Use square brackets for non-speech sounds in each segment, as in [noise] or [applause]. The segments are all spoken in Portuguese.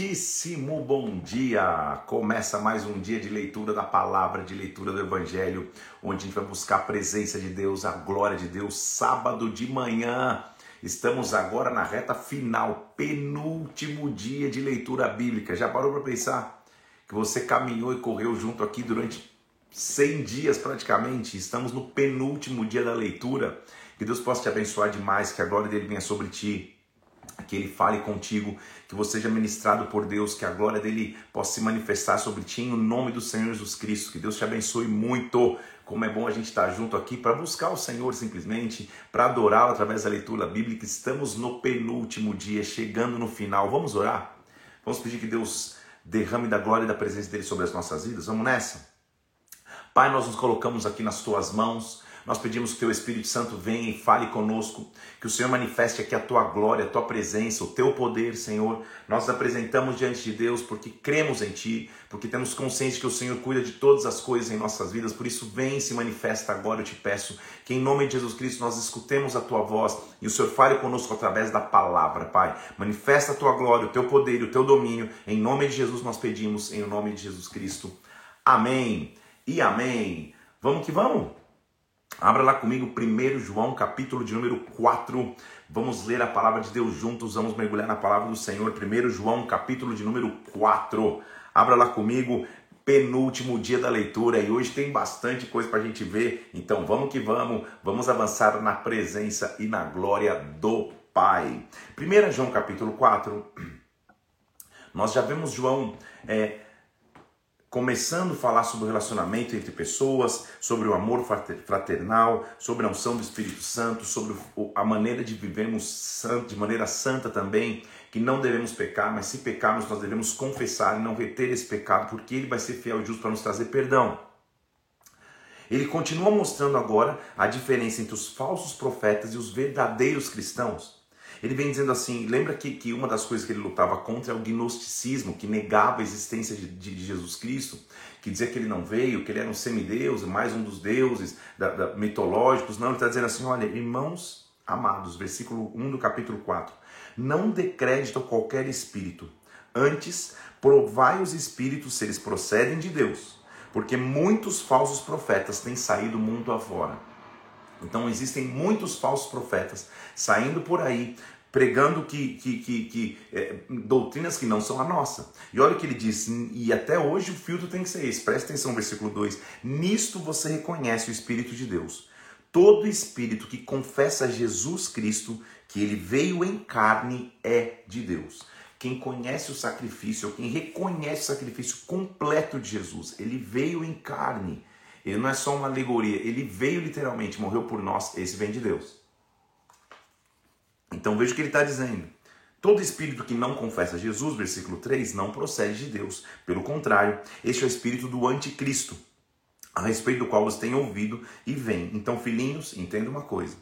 Muitíssimo bom dia! Começa mais um dia de leitura da palavra, de leitura do Evangelho, onde a gente vai buscar a presença de Deus, a glória de Deus, sábado de manhã. Estamos agora na reta final, penúltimo dia de leitura bíblica. Já parou para pensar que você caminhou e correu junto aqui durante 100 dias praticamente? Estamos no penúltimo dia da leitura. Que Deus possa te abençoar demais, que a glória dele venha sobre ti que ele fale contigo, que você seja ministrado por Deus, que a glória dele possa se manifestar sobre ti em nome do Senhor Jesus Cristo. Que Deus te abençoe muito. Como é bom a gente estar junto aqui para buscar o Senhor simplesmente, para adorá-lo através da leitura bíblica. Estamos no penúltimo dia, chegando no final. Vamos orar? Vamos pedir que Deus derrame da glória e da presença dele sobre as nossas vidas? Vamos nessa? Pai, nós nos colocamos aqui nas tuas mãos. Nós pedimos que o Espírito Santo venha e fale conosco, que o Senhor manifeste aqui a tua glória, a tua presença, o teu poder, Senhor. Nós apresentamos diante de Deus porque cremos em ti, porque temos consciência que o Senhor cuida de todas as coisas em nossas vidas. Por isso, vem e se manifesta agora, eu te peço, que em nome de Jesus Cristo nós escutemos a tua voz e o Senhor fale conosco através da palavra, Pai. Manifesta a tua glória, o teu poder o teu domínio. Em nome de Jesus nós pedimos, em nome de Jesus Cristo. Amém e amém. Vamos que vamos? Abra lá comigo 1 João, capítulo de número 4. Vamos ler a palavra de Deus juntos, vamos mergulhar na palavra do Senhor. 1 João, capítulo de número 4. Abra lá comigo, penúltimo dia da leitura e hoje tem bastante coisa para a gente ver. Então vamos que vamos, vamos avançar na presença e na glória do Pai. 1 João, capítulo 4. Nós já vemos João. É, começando a falar sobre o relacionamento entre pessoas, sobre o amor fraternal, sobre a unção do Espírito Santo, sobre a maneira de vivermos de maneira santa também, que não devemos pecar, mas se pecarmos nós devemos confessar e não reter esse pecado, porque ele vai ser fiel e justo para nos trazer perdão. Ele continua mostrando agora a diferença entre os falsos profetas e os verdadeiros cristãos. Ele vem dizendo assim: lembra que, que uma das coisas que ele lutava contra é o gnosticismo, que negava a existência de, de Jesus Cristo, que dizia que ele não veio, que ele era um semideus, mais um dos deuses da, da, mitológicos. Não, ele está dizendo assim: olha, irmãos amados, versículo 1 do capítulo 4: não dê crédito a qualquer espírito, antes provai os espíritos se eles procedem de Deus, porque muitos falsos profetas têm saído mundo afora. Então existem muitos falsos profetas saindo por aí pregando que, que, que, que é, doutrinas que não são a nossa. E olha o que ele diz, e até hoje o filtro tem que ser esse. Presta atenção, versículo 2. Nisto você reconhece o Espírito de Deus. Todo espírito que confessa Jesus Cristo, que ele veio em carne, é de Deus. Quem conhece o sacrifício, quem reconhece o sacrifício completo de Jesus, ele veio em carne ele não é só uma alegoria, ele veio literalmente, morreu por nós, esse vem de Deus. Então veja o que ele está dizendo. Todo espírito que não confessa Jesus, versículo 3, não procede de Deus. Pelo contrário, este é o espírito do anticristo, a respeito do qual você tem ouvido e vem. Então, filhinhos, entenda uma coisa.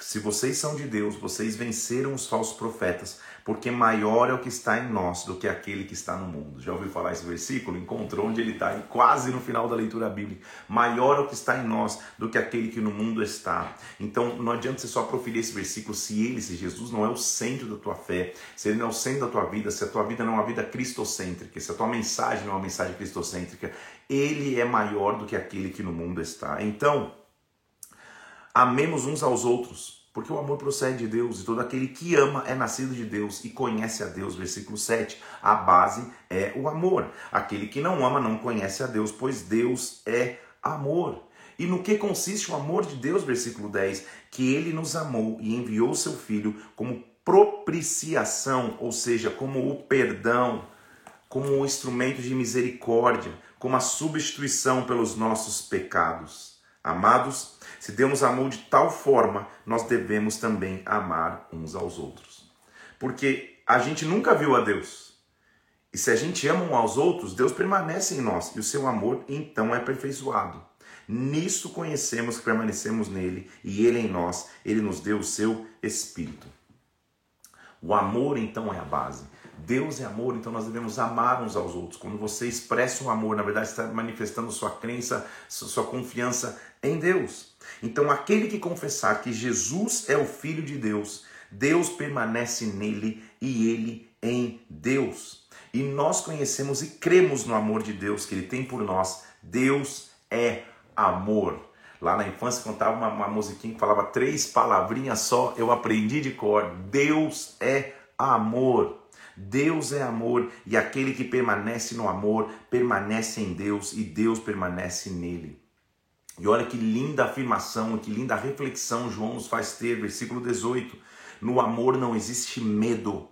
Se vocês são de Deus, vocês venceram os falsos profetas, porque maior é o que está em nós do que aquele que está no mundo. Já ouviu falar esse versículo? Encontrou onde ele está, quase no final da leitura bíblica. Maior é o que está em nós do que aquele que no mundo está. Então não adianta você só proferir esse versículo se ele, se Jesus não é o centro da tua fé, se ele não é o centro da tua vida, se a tua vida não é uma vida cristocêntrica, se a tua mensagem não é uma mensagem cristocêntrica, ele é maior do que aquele que no mundo está. Então, Amemos uns aos outros, porque o amor procede de Deus e todo aquele que ama é nascido de Deus e conhece a Deus. Versículo 7. A base é o amor. Aquele que não ama não conhece a Deus, pois Deus é amor. E no que consiste o amor de Deus? Versículo 10. Que ele nos amou e enviou seu filho como propiciação, ou seja, como o perdão, como o instrumento de misericórdia, como a substituição pelos nossos pecados. Amados, se Deus amou de tal forma, nós devemos também amar uns aos outros. Porque a gente nunca viu a Deus. E se a gente ama uns aos outros, Deus permanece em nós e o seu amor então é aperfeiçoado. Nisso conhecemos que permanecemos nele e ele em nós, ele nos deu o seu espírito. O amor então é a base. Deus é amor, então nós devemos amar uns aos outros. Quando você expressa um amor, na verdade está manifestando sua crença, sua confiança em Deus. Então, aquele que confessar que Jesus é o Filho de Deus, Deus permanece nele e ele em Deus. e nós conhecemos e cremos no amor de Deus que Ele tem por nós. Deus é amor. Lá na infância cantava uma, uma musiquinha que falava três palavrinhas só, eu aprendi de cor. Deus é amor. Deus é amor e aquele que permanece no amor permanece em Deus e Deus permanece nele. E olha que linda afirmação, que linda reflexão João nos faz ter, versículo 18. No amor não existe medo.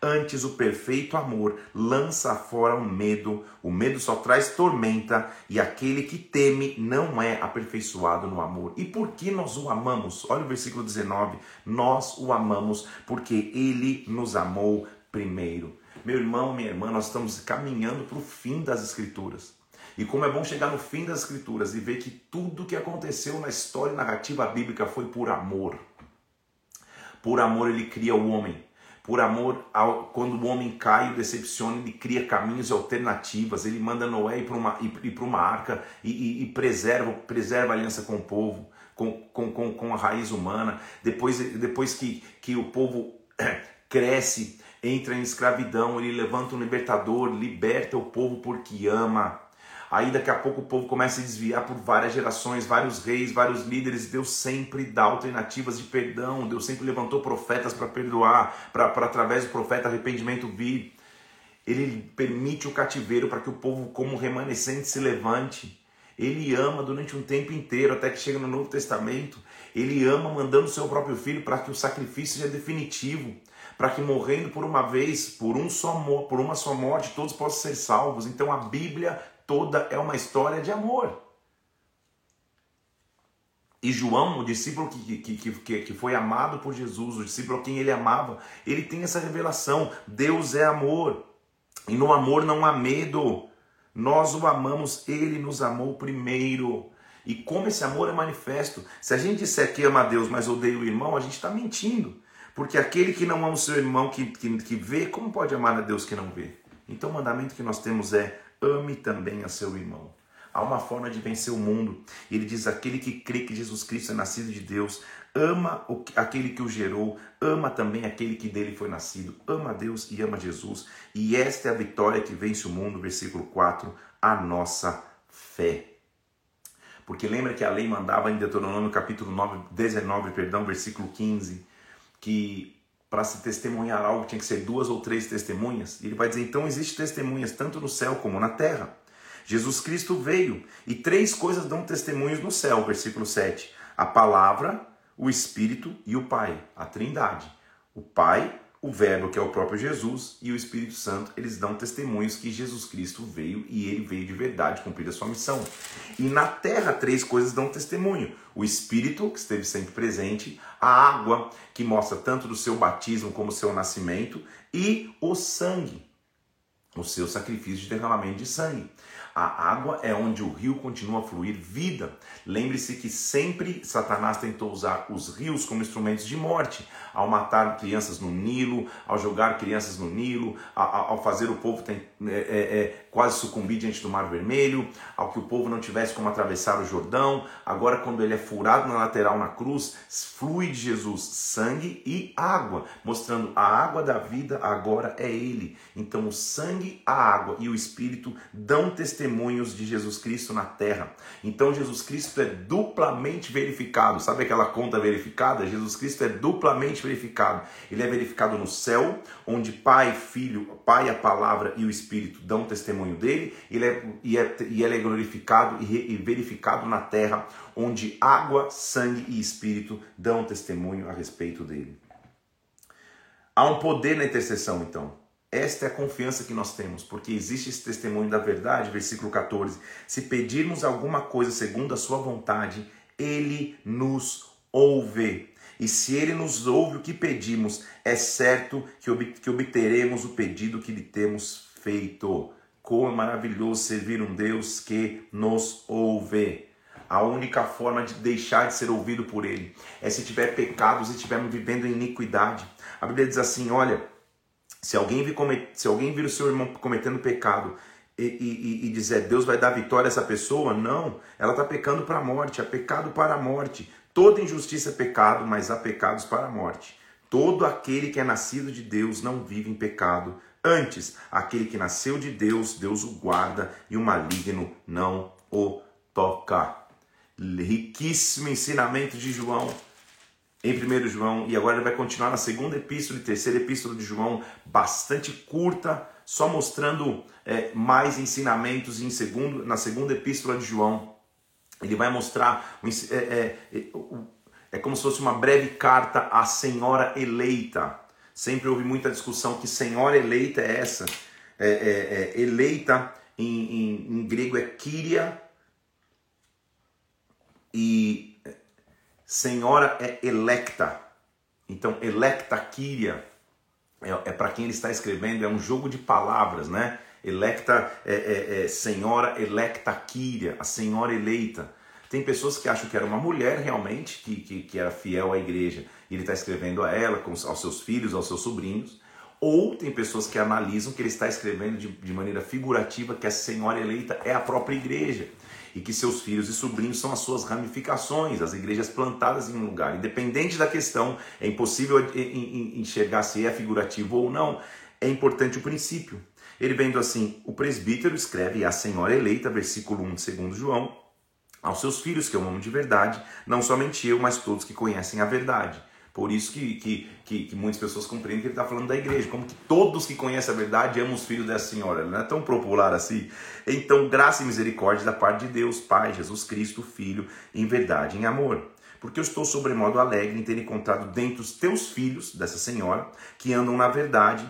Antes, o perfeito amor lança fora o medo. O medo só traz tormenta e aquele que teme não é aperfeiçoado no amor. E por que nós o amamos? Olha o versículo 19. Nós o amamos porque ele nos amou primeiro. Meu irmão, minha irmã, nós estamos caminhando para o fim das Escrituras. E como é bom chegar no fim das Escrituras e ver que tudo que aconteceu na história narrativa bíblica foi por amor. Por amor ele cria o homem. Por amor, quando o homem cai e decepciona, ele cria caminhos e alternativas. Ele manda Noé ir para uma, ir para uma arca e, e, e, preserva, preserva a aliança com o povo, com, com, com, com a raiz humana. Depois, depois que, que o povo [clears throat] cresce, entra em escravidão, ele levanta um libertador, liberta o povo porque ama. Aí daqui a pouco o povo começa a desviar por várias gerações, vários reis, vários líderes. Deus sempre dá alternativas de perdão. Deus sempre levantou profetas para perdoar, para através do profeta arrependimento vir. Ele permite o cativeiro para que o povo, como remanescente, se levante. Ele ama durante um tempo inteiro, até que chega no Novo Testamento. Ele ama mandando o seu próprio filho para que o sacrifício seja definitivo para que morrendo por uma vez, por um só por uma só morte, todos possam ser salvos. Então a Bíblia toda é uma história de amor. E João, o discípulo que, que, que, que foi amado por Jesus, o discípulo a quem ele amava, ele tem essa revelação: Deus é amor. E no amor não há medo. Nós o amamos, ele nos amou primeiro. E como esse amor é manifesto? Se a gente disser que ama a Deus, mas odeia o irmão, a gente está mentindo. Porque aquele que não ama o seu irmão que, que, que vê, como pode amar a Deus que não vê? Então o mandamento que nós temos é ame também a seu irmão. Há uma forma de vencer o mundo. Ele diz: aquele que crê que Jesus Cristo é nascido de Deus, ama aquele que o gerou, ama também aquele que dele foi nascido, ama Deus e ama Jesus. E esta é a vitória que vence o mundo, versículo 4, a nossa fé. Porque lembra que a lei mandava em Deuteronômio capítulo 9, 19, perdão, versículo 15, que para se testemunhar algo tinha que ser duas ou três testemunhas. E ele vai dizer: então existe testemunhas tanto no céu como na terra. Jesus Cristo veio e três coisas dão testemunhos no céu, versículo 7. A palavra, o Espírito e o Pai, a Trindade. O Pai, o Verbo, que é o próprio Jesus, e o Espírito Santo, eles dão testemunhos que Jesus Cristo veio e ele veio de verdade cumprir a sua missão. E na terra, três coisas dão testemunho: o Espírito, que esteve sempre presente, a água, que mostra tanto do seu batismo como do seu nascimento, e o sangue, o seu sacrifício de derramamento de sangue. A água é onde o rio continua a fluir vida. Lembre-se que sempre Satanás tentou usar os rios como instrumentos de morte, ao matar crianças no Nilo, ao jogar crianças no Nilo, ao fazer o povo tem, é, é, é, quase sucumbir diante do Mar Vermelho, ao que o povo não tivesse como atravessar o Jordão. Agora, quando ele é furado na lateral na cruz, flui de Jesus sangue e água, mostrando a água da vida agora é ele. Então, o sangue, a água e o Espírito dão testemunho testemunhos de Jesus Cristo na terra. Então Jesus Cristo é duplamente verificado. Sabe aquela conta verificada? Jesus Cristo é duplamente verificado. Ele é verificado no céu, onde Pai, Filho, Pai, a Palavra e o Espírito dão testemunho dele. Ele é, e, é, e ele é glorificado e, e verificado na terra, onde água, sangue e Espírito dão testemunho a respeito dele. Há um poder na intercessão, então. Esta é a confiança que nós temos, porque existe esse testemunho da verdade, versículo 14. Se pedirmos alguma coisa segundo a sua vontade, ele nos ouve. E se ele nos ouve o que pedimos, é certo que obteremos o pedido que lhe temos feito. Como é maravilhoso servir um Deus que nos ouve. A única forma de deixar de ser ouvido por ele é se tiver pecados e estivermos vivendo em iniquidade. A Bíblia diz assim: olha se alguém vir, se alguém vir o seu irmão cometendo pecado e, e, e dizer Deus vai dar vitória a essa pessoa, não. Ela está pecando para a morte, é pecado para a morte. Toda injustiça é pecado, mas há pecados para a morte. Todo aquele que é nascido de Deus não vive em pecado, Antes, aquele que nasceu de Deus, Deus o guarda e o maligno não o toca. Riquíssimo ensinamento de João em 1 João, e agora ele vai continuar na segunda epístola e terceira epístola de João, bastante curta, só mostrando é, mais ensinamentos em segundo, na segunda epístola de João. Ele vai mostrar, é, é, é, é como se fosse uma breve carta à senhora eleita. Sempre houve muita discussão que senhora eleita é essa. É, é, é eleita em, em, em grego é Kyria, e Senhora é electa. Então, electa Kyria é, é para quem ele está escrevendo, é um jogo de palavras, né? Electa é, é, é Senhora electa Kyria, a Senhora eleita. Tem pessoas que acham que era uma mulher realmente, que, que, que era fiel à igreja, e ele está escrevendo a ela, aos seus filhos, aos seus sobrinhos. Ou tem pessoas que analisam que ele está escrevendo de, de maneira figurativa que a Senhora eleita é a própria igreja e que seus filhos e sobrinhos são as suas ramificações, as igrejas plantadas em um lugar. Independente da questão, é impossível enxergar se é figurativo ou não, é importante o princípio. Ele vendo assim, o presbítero escreve a senhora eleita, versículo 1 segundo João, aos seus filhos que eu amo de verdade, não somente eu, mas todos que conhecem a verdade. Por isso que, que, que, que muitas pessoas compreendem que ele está falando da igreja, como que todos que conhecem a verdade amam os filhos dessa senhora. Não é tão popular assim. Então, graça e misericórdia da parte de Deus, Pai, Jesus Cristo, Filho, em verdade, em amor. Porque eu estou sobremodo alegre em ter encontrado dentre os teus filhos, dessa senhora, que andam na verdade,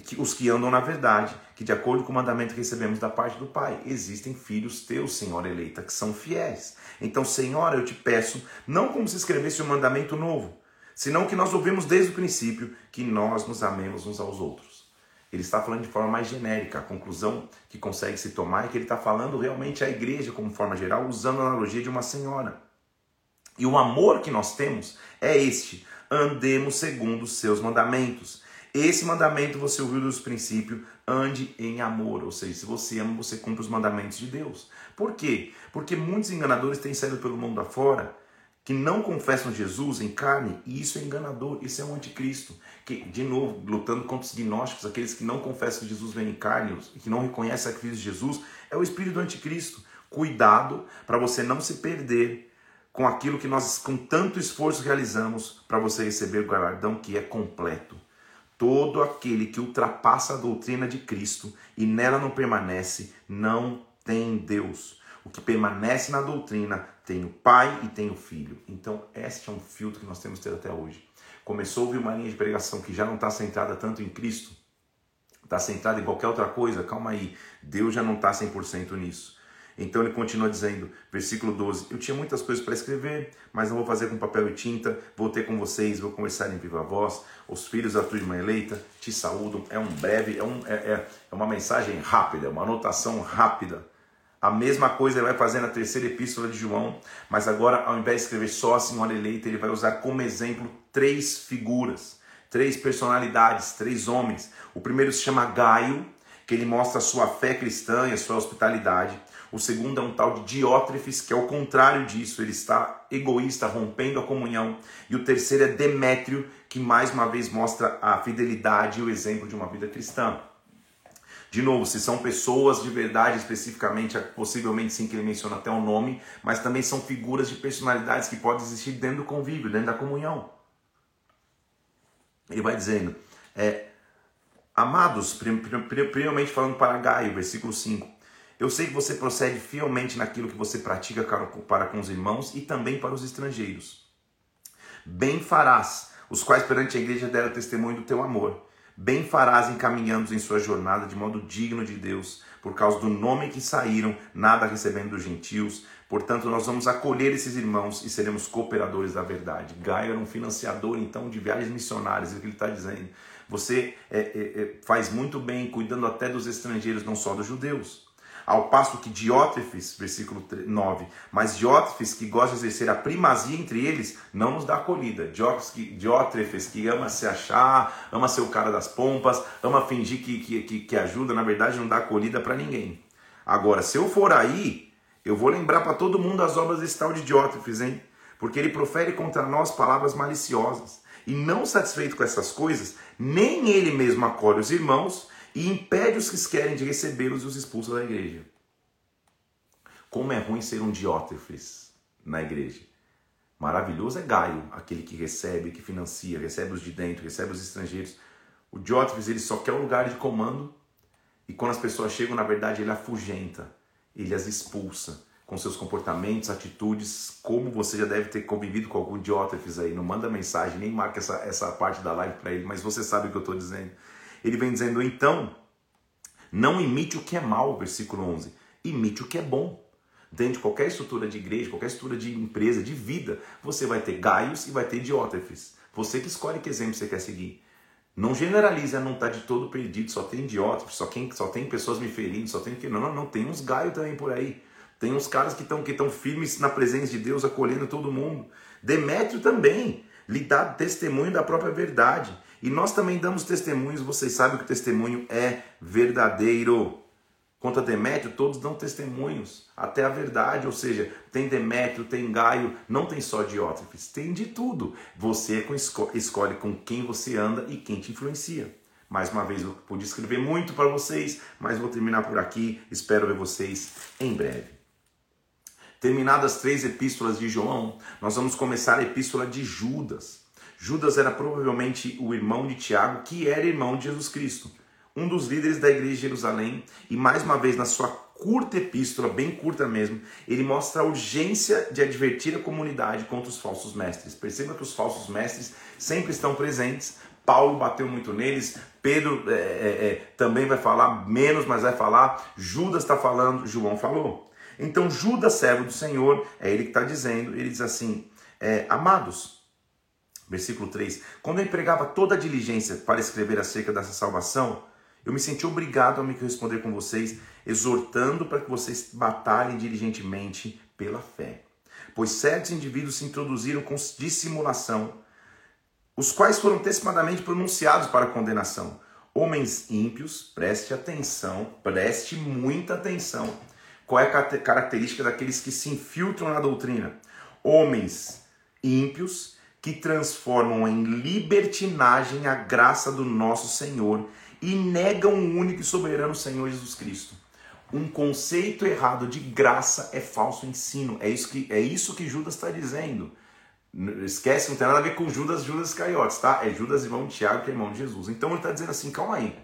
que, os que andam na verdade, que de acordo com o mandamento que recebemos da parte do Pai, existem filhos teus, Senhora eleita, que são fiéis. Então, Senhora, eu te peço, não como se escrevesse um mandamento novo, senão que nós ouvimos desde o princípio que nós nos amemos uns aos outros. Ele está falando de forma mais genérica. A conclusão que consegue se tomar é que ele está falando realmente à igreja como forma geral, usando a analogia de uma senhora. E o amor que nós temos é este: andemos segundo os seus mandamentos. Esse mandamento você ouviu dos princípios, ande em amor, ou seja, se você ama, você cumpre os mandamentos de Deus. Por quê? Porque muitos enganadores têm saído pelo mundo afora que não confessam Jesus em carne, e isso é enganador, isso é um anticristo. Que, de novo, lutando contra os gnósticos, aqueles que não confessam que Jesus vem em carne, que não reconhecem a sacrifício de Jesus, é o espírito do anticristo. Cuidado para você não se perder com aquilo que nós com tanto esforço realizamos para você receber o galardão que é completo. Todo aquele que ultrapassa a doutrina de Cristo e nela não permanece, não tem Deus. O que permanece na doutrina tem o pai e tem o filho. Então, este é um filtro que nós temos ter até hoje. Começou a ouvir uma linha de pregação que já não está centrada tanto em Cristo, está centrada em qualquer outra coisa, calma aí, Deus já não está 100% nisso. Então ele continua dizendo, versículo 12: Eu tinha muitas coisas para escrever, mas não vou fazer com papel e tinta. Vou ter com vocês, vou conversar em viva voz. Os filhos da tua irmã eleita te saúdam. É um breve, é, um, é, é, é uma mensagem rápida, uma anotação rápida a mesma coisa ele vai fazer na terceira epístola de João, mas agora, ao invés de escrever só a senhora eleita, ele vai usar como exemplo três figuras, três personalidades, três homens. O primeiro se chama Gaio, que ele mostra a sua fé cristã e a sua hospitalidade. O segundo é um tal de Diótrefes, que é o contrário disso, ele está egoísta, rompendo a comunhão. E o terceiro é Demétrio, que mais uma vez mostra a fidelidade e o exemplo de uma vida cristã. De novo, se são pessoas de verdade especificamente, é possivelmente sim que ele menciona até o nome, mas também são figuras de personalidades que podem existir dentro do convívio, dentro da comunhão. Ele vai dizendo, é, amados, primeiramente falando para Gaio, versículo 5. Eu sei que você procede fielmente naquilo que você pratica para com os irmãos e também para os estrangeiros. Bem farás, os quais perante a igreja deram testemunho do teu amor. Bem farás encaminhando em sua jornada de modo digno de Deus, por causa do nome que saíram, nada recebendo dos gentios. Portanto, nós vamos acolher esses irmãos e seremos cooperadores da verdade. Gaio era um financiador, então, de viagens missionárias, é o que ele está dizendo. Você é, é, é, faz muito bem, cuidando até dos estrangeiros, não só dos judeus. Ao passo que Diótrefes, versículo 9, mas Diótrefes, que gosta de exercer a primazia entre eles, não nos dá acolhida. Diótrefes, que ama se achar, ama ser o cara das pompas, ama fingir que, que, que, que ajuda, na verdade não dá acolhida para ninguém. Agora, se eu for aí, eu vou lembrar para todo mundo as obras desse tal de Diótrefes, hein? Porque ele profere contra nós palavras maliciosas. E não satisfeito com essas coisas, nem ele mesmo acolhe os irmãos e impede os que querem de recebê-los e os expulsa da igreja. Como é ruim ser um diótrefes na igreja. Maravilhoso é Gaio, aquele que recebe, que financia, recebe os de dentro, recebe os estrangeiros. O diótrefes ele só quer o lugar de comando e quando as pessoas chegam, na verdade, ele afugenta, ele as expulsa com seus comportamentos, atitudes, como você já deve ter convivido com algum diótrefes aí. Não manda mensagem, nem marca essa, essa parte da live para ele, mas você sabe o que eu estou dizendo. Ele vem dizendo, então, não imite o que é mal, versículo 11, imite o que é bom. Dentro de qualquer estrutura de igreja, qualquer estrutura de empresa, de vida, você vai ter gaios e vai ter diótrefes. Você que escolhe que exemplo você quer seguir. Não generaliza, não está de todo perdido, só tem idiota, só, quem, só tem pessoas me ferindo, só tem que. Não, não, não, tem uns gaios também por aí. Tem uns caras que estão que firmes na presença de Deus, acolhendo todo mundo. Demétrio também lhe dá testemunho da própria verdade. E nós também damos testemunhos, vocês sabem que o testemunho é verdadeiro. Contra Demétrio, todos dão testemunhos, até a verdade, ou seja, tem Demétrio, tem Gaio, não tem só Diótrefes, tem de tudo. Você é escolhe com quem você anda e quem te influencia. Mais uma vez, eu pude escrever muito para vocês, mas vou terminar por aqui. Espero ver vocês em breve. Terminadas as três epístolas de João, nós vamos começar a epístola de Judas. Judas era provavelmente o irmão de Tiago, que era irmão de Jesus Cristo um dos líderes da igreja de Jerusalém, e mais uma vez na sua curta epístola, bem curta mesmo, ele mostra a urgência de advertir a comunidade contra os falsos mestres. Perceba que os falsos mestres sempre estão presentes. Paulo bateu muito neles, Pedro é, é, é, também vai falar menos, mas vai falar. Judas está falando, João falou. Então, Judas, servo do Senhor, é ele que está dizendo, ele diz assim: é, Amados, versículo 3: Quando eu empregava toda a diligência para escrever acerca dessa salvação, eu me senti obrigado a me corresponder com vocês, exortando para que vocês batalhem diligentemente pela fé. Pois certos indivíduos se introduziram com dissimulação, os quais foram antecipadamente pronunciados para condenação. Homens ímpios, preste atenção, preste muita atenção. Qual é a característica daqueles que se infiltram na doutrina? Homens ímpios que transformam em libertinagem a graça do nosso Senhor e negam o único e soberano Senhor Jesus Cristo. Um conceito errado de graça é falso ensino. É isso que, é isso que Judas está dizendo. Esquece, não tem nada a ver com Judas, Judas Iscariotes, tá? É Judas, irmão de Tiago, que é irmão de Jesus. Então ele está dizendo assim: calma aí.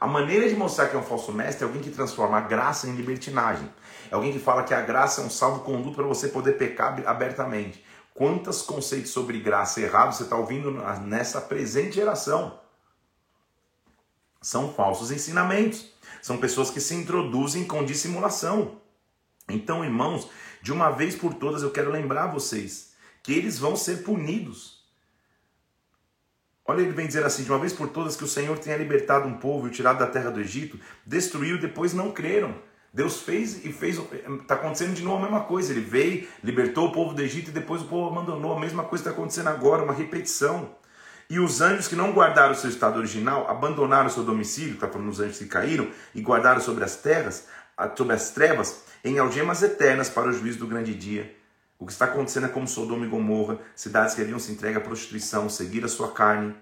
A maneira de mostrar que é um falso mestre é alguém que transforma a graça em libertinagem. É alguém que fala que a graça é um salvo-conduto para você poder pecar abertamente. Quantos conceitos sobre graça errados você está ouvindo nessa presente geração? São falsos ensinamentos. São pessoas que se introduzem com dissimulação. Então, irmãos, de uma vez por todas eu quero lembrar vocês que eles vão ser punidos. Olha, ele vem dizer assim: de uma vez por todas que o Senhor tenha libertado um povo e o tirado da terra do Egito, destruiu e depois não creram. Deus fez e fez. Está acontecendo de novo a mesma coisa. Ele veio, libertou o povo do Egito e depois o povo abandonou. A mesma coisa está acontecendo agora, uma repetição. E os anjos que não guardaram o seu estado original, abandonaram o seu domicílio, está falando dos anjos que caíram, e guardaram sobre as terras, sobre as trevas, em algemas eternas para o juízo do grande dia. O que está acontecendo é como Sodoma e Gomorra, cidades que haviam se entregue à prostituição, seguir a sua carne.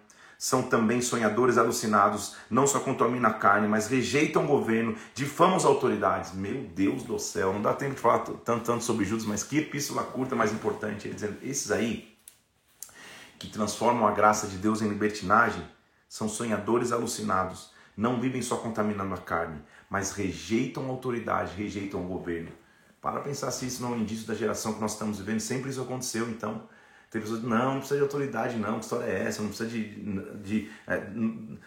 São também sonhadores alucinados, não só contaminam a carne, mas rejeitam o governo, difamam as autoridades. Meu Deus do céu, não dá tempo de falar tanto, tanto sobre Judas, mas que epístola curta mais importante. Ele dizendo, esses aí que transformam a graça de Deus em libertinagem são sonhadores alucinados, não vivem só contaminando a carne, mas rejeitam a autoridade, rejeitam o governo. Para pensar se isso não é um indício da geração que nós estamos vivendo, sempre isso aconteceu, então. Tem pessoas que não, não precisa de autoridade, não, que história é essa? Não precisa de, de, é,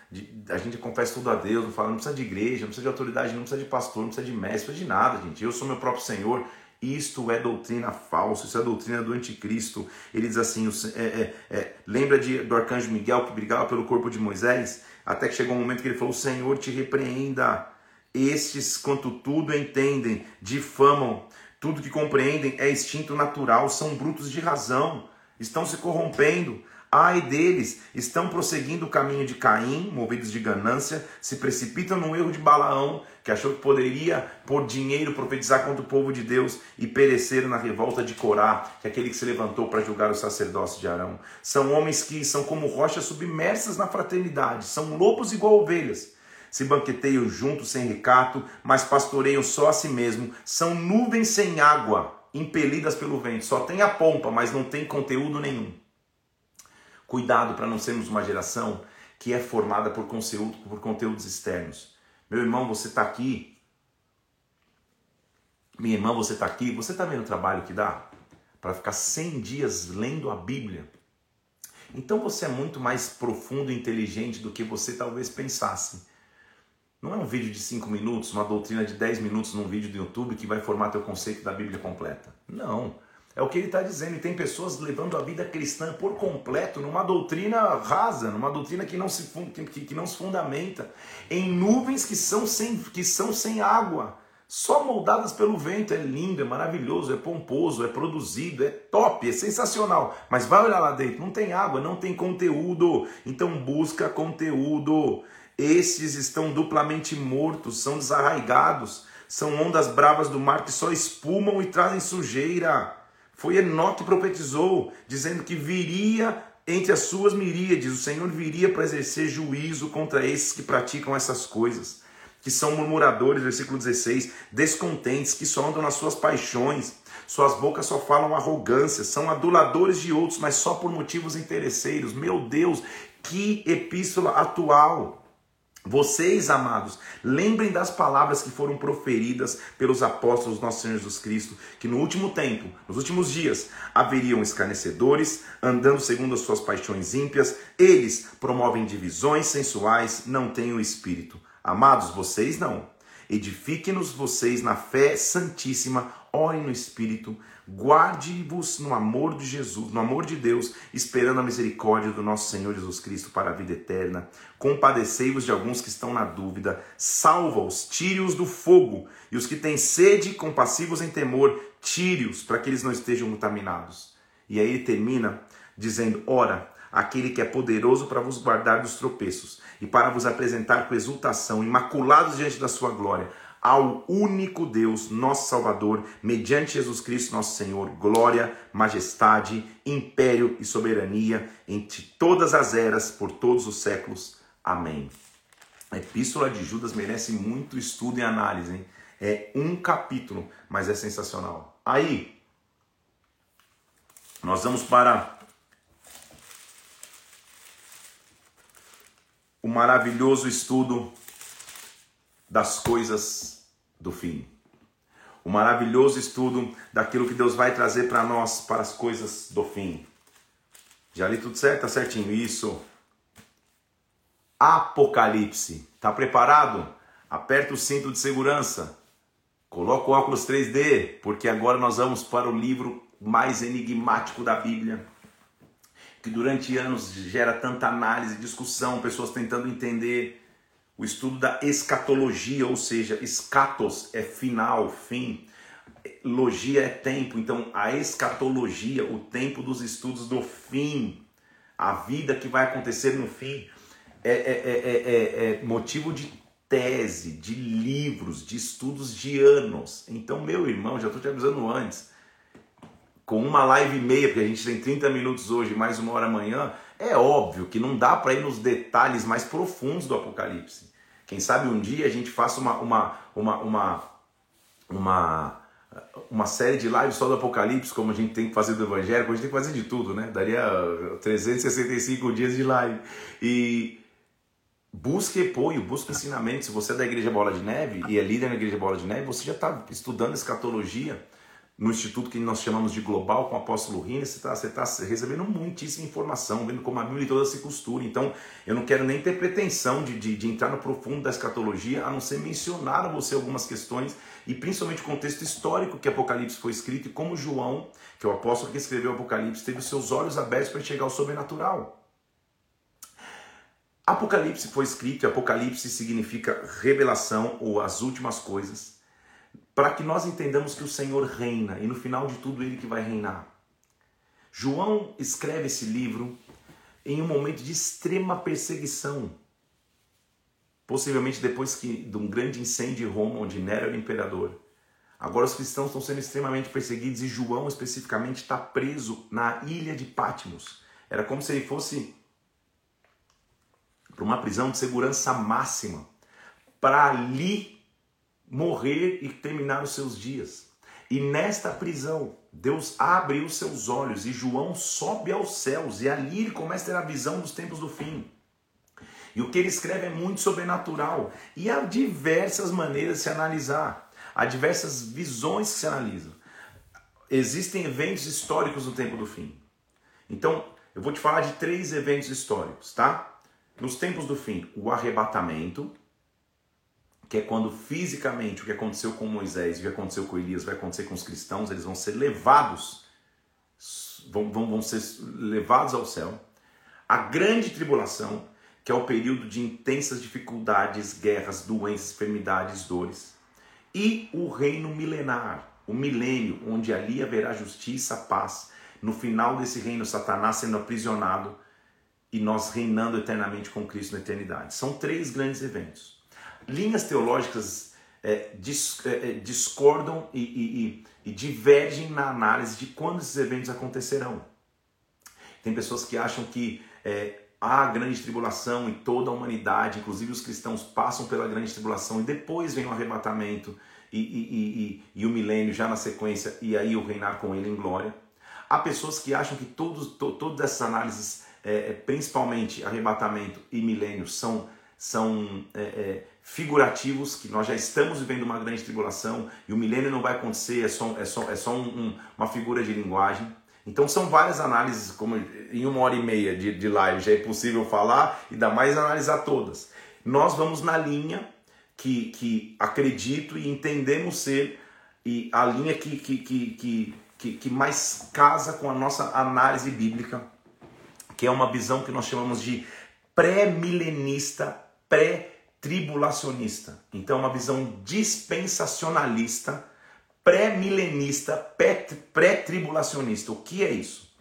de, de, A gente confessa tudo a Deus, não, fala, não precisa de igreja, não precisa de autoridade, não precisa de pastor, não precisa de mestre, não precisa de nada, gente. Eu sou meu próprio Senhor, isto é doutrina falsa, isso é doutrina do anticristo. Ele diz assim: é, é, é, lembra de, do arcanjo Miguel que brigava pelo corpo de Moisés? Até que chegou um momento que ele falou: O Senhor te repreenda. Estes, quanto tudo entendem, difamam, tudo que compreendem é instinto natural, são brutos de razão, estão se corrompendo. Ai deles, estão prosseguindo o caminho de Caim, movidos de ganância, se precipitam no erro de Balaão, que achou que poderia, por dinheiro, profetizar contra o povo de Deus e pereceram na revolta de Corá, que é aquele que se levantou para julgar o sacerdócio de Arão. São homens que são como rochas submersas na fraternidade, são lobos igual ovelhas. se banqueteiam juntos sem recato, mas pastoreiam só a si mesmo, são nuvens sem água, impelidas pelo vento. Só tem a pompa, mas não tem conteúdo nenhum. Cuidado para não sermos uma geração que é formada por, conteúdo, por conteúdos externos. Meu irmão, você está aqui. Minha irmã, você está aqui. Você está vendo o trabalho que dá? Para ficar 100 dias lendo a Bíblia. Então você é muito mais profundo e inteligente do que você talvez pensasse. Não é um vídeo de 5 minutos, uma doutrina de 10 minutos num vídeo do YouTube que vai formar teu conceito da Bíblia completa. Não. É o que ele está dizendo. E tem pessoas levando a vida cristã por completo numa doutrina rasa, numa doutrina que não se, que, que não se fundamenta, em nuvens que são, sem, que são sem água, só moldadas pelo vento. É lindo, é maravilhoso, é pomposo, é produzido, é top, é sensacional. Mas vai olhar lá dentro, não tem água, não tem conteúdo. Então busca conteúdo. Estes estão duplamente mortos, são desarraigados, são ondas bravas do mar que só espumam e trazem sujeira. Foi Enoque que profetizou, dizendo que viria entre as suas miríades, o Senhor viria para exercer juízo contra esses que praticam essas coisas, que são murmuradores, versículo 16, descontentes, que só andam nas suas paixões, suas bocas só falam arrogância, são aduladores de outros, mas só por motivos interesseiros. Meu Deus, que epístola atual! Vocês, amados, lembrem das palavras que foram proferidas pelos apóstolos nosso Senhor Jesus Cristo, que no último tempo, nos últimos dias, haveriam escarnecedores, andando segundo as suas paixões ímpias, eles promovem divisões sensuais, não têm o espírito. Amados, vocês não. Edifiquem-nos vocês na fé santíssima, orem no espírito, Guarde-vos no amor de Jesus, no amor de Deus, esperando a misericórdia do nosso Senhor Jesus Cristo para a vida eterna. Compadecei-vos de alguns que estão na dúvida, salva-os, tire-os do fogo, e os que têm sede, compassivos em temor, tire-os para que eles não estejam contaminados. E aí ele termina dizendo: Ora, aquele que é poderoso para vos guardar dos tropeços e para vos apresentar com exultação, imaculados diante da sua glória ao único Deus, nosso Salvador, mediante Jesus Cristo, nosso Senhor, glória, majestade, império e soberania entre todas as eras, por todos os séculos. Amém. A Epístola de Judas merece muito estudo e análise. Hein? É um capítulo, mas é sensacional. Aí, nós vamos para o maravilhoso estudo das coisas do fim. O maravilhoso estudo daquilo que Deus vai trazer para nós, para as coisas do fim. Já li tudo certo? Tá certinho. Isso. Apocalipse. Tá preparado? Aperta o cinto de segurança. Coloca o óculos 3D, porque agora nós vamos para o livro mais enigmático da Bíblia, que durante anos gera tanta análise, discussão, pessoas tentando entender o estudo da escatologia, ou seja, escatos é final, fim, logia é tempo, então a escatologia, o tempo dos estudos do fim, a vida que vai acontecer no fim, é, é, é, é motivo de tese, de livros, de estudos de anos. Então, meu irmão, já estou te avisando antes, com uma live e meia, porque a gente tem 30 minutos hoje, mais uma hora amanhã, é óbvio que não dá para ir nos detalhes mais profundos do Apocalipse. Quem sabe um dia a gente faça uma, uma, uma, uma, uma, uma série de lives só do Apocalipse, como a gente tem que fazer do Evangelho, a gente tem que fazer de tudo, né? Daria 365 dias de live. E busque apoio, busque ensinamento. Se você é da Igreja Bola de Neve e é líder na Igreja Bola de Neve, você já está estudando escatologia no instituto que nós chamamos de Global com o apóstolo Rina, você está tá recebendo muitíssima informação, vendo como a Bíblia toda se costura. Então, eu não quero nem ter pretensão de, de, de, entrar no profundo da escatologia, a não ser mencionar a você algumas questões e principalmente o contexto histórico que Apocalipse foi escrito e como João, que é o apóstolo que escreveu Apocalipse, teve os seus olhos abertos para enxergar o sobrenatural. Apocalipse foi escrito, e Apocalipse significa revelação ou as últimas coisas para que nós entendamos que o Senhor reina e no final de tudo ele que vai reinar. João escreve esse livro em um momento de extrema perseguição. Possivelmente depois que, de um grande incêndio em Roma, onde Nero era imperador. Agora os cristãos estão sendo extremamente perseguidos e João especificamente está preso na ilha de Patmos. Era como se ele fosse para uma prisão de segurança máxima para ali morrer e terminar os seus dias. E nesta prisão, Deus abre os seus olhos e João sobe aos céus e ali ele começa a ter a visão dos tempos do fim. E o que ele escreve é muito sobrenatural e há diversas maneiras de se analisar, há diversas visões que se analisam. Existem eventos históricos no tempo do fim. Então, eu vou te falar de três eventos históricos, tá? Nos tempos do fim, o arrebatamento, que é quando fisicamente o que aconteceu com Moisés, o que aconteceu com Elias, vai acontecer com os cristãos, eles vão ser levados, vão, vão, vão ser levados ao céu. A grande tribulação, que é o período de intensas dificuldades, guerras, doenças, enfermidades, dores. E o reino milenar, o milênio, onde ali haverá justiça, paz. No final desse reino, Satanás sendo aprisionado e nós reinando eternamente com Cristo na eternidade. São três grandes eventos linhas teológicas é, dis, é, é, discordam e, e, e, divergem na análise de quando esses eventos acontecerão. Tem pessoas que acham que é, há a grande tribulação e toda a humanidade, inclusive os cristãos, passam pela grande tribulação e depois vem o arrebatamento e, e, e, o milênio já na sequência e aí o reinar com ele em glória. Há pessoas que acham que todos, to, todas essas análises, é, principalmente arrebatamento e milênio, são, são é, é, figurativos, que nós já estamos vivendo uma grande tribulação e o milênio não vai acontecer, é só, é só, é só um, um, uma figura de linguagem. Então são várias análises, como em uma hora e meia de, de live já é possível falar e dá mais analisar todas. Nós vamos na linha que, que acredito e entendemos ser e a linha que, que, que, que, que mais casa com a nossa análise bíblica, que é uma visão que nós chamamos de pré-milenista, pré tribulacionista. Então, uma visão dispensacionalista, pré-milenista, pré-tribulacionista. O que é isso?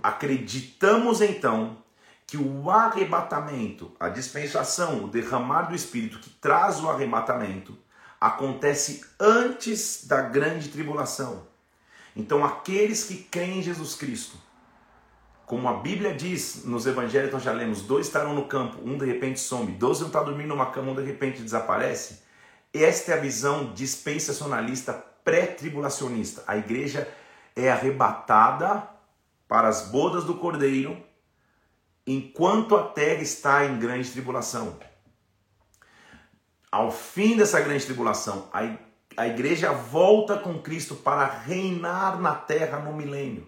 Acreditamos então que o arrebatamento, a dispensação, o derramar do Espírito que traz o arrebatamento, acontece antes da grande tribulação. Então, aqueles que creem em Jesus Cristo, como a Bíblia diz nos evangelhos, nós já lemos: dois estarão no campo, um de repente some, dois vão estar dormindo numa cama, um de repente desaparece. Esta é a visão dispensacionalista pré-tribulacionista. A igreja é arrebatada para as bodas do cordeiro enquanto a terra está em grande tribulação. Ao fim dessa grande tribulação, a igreja volta com Cristo para reinar na terra no milênio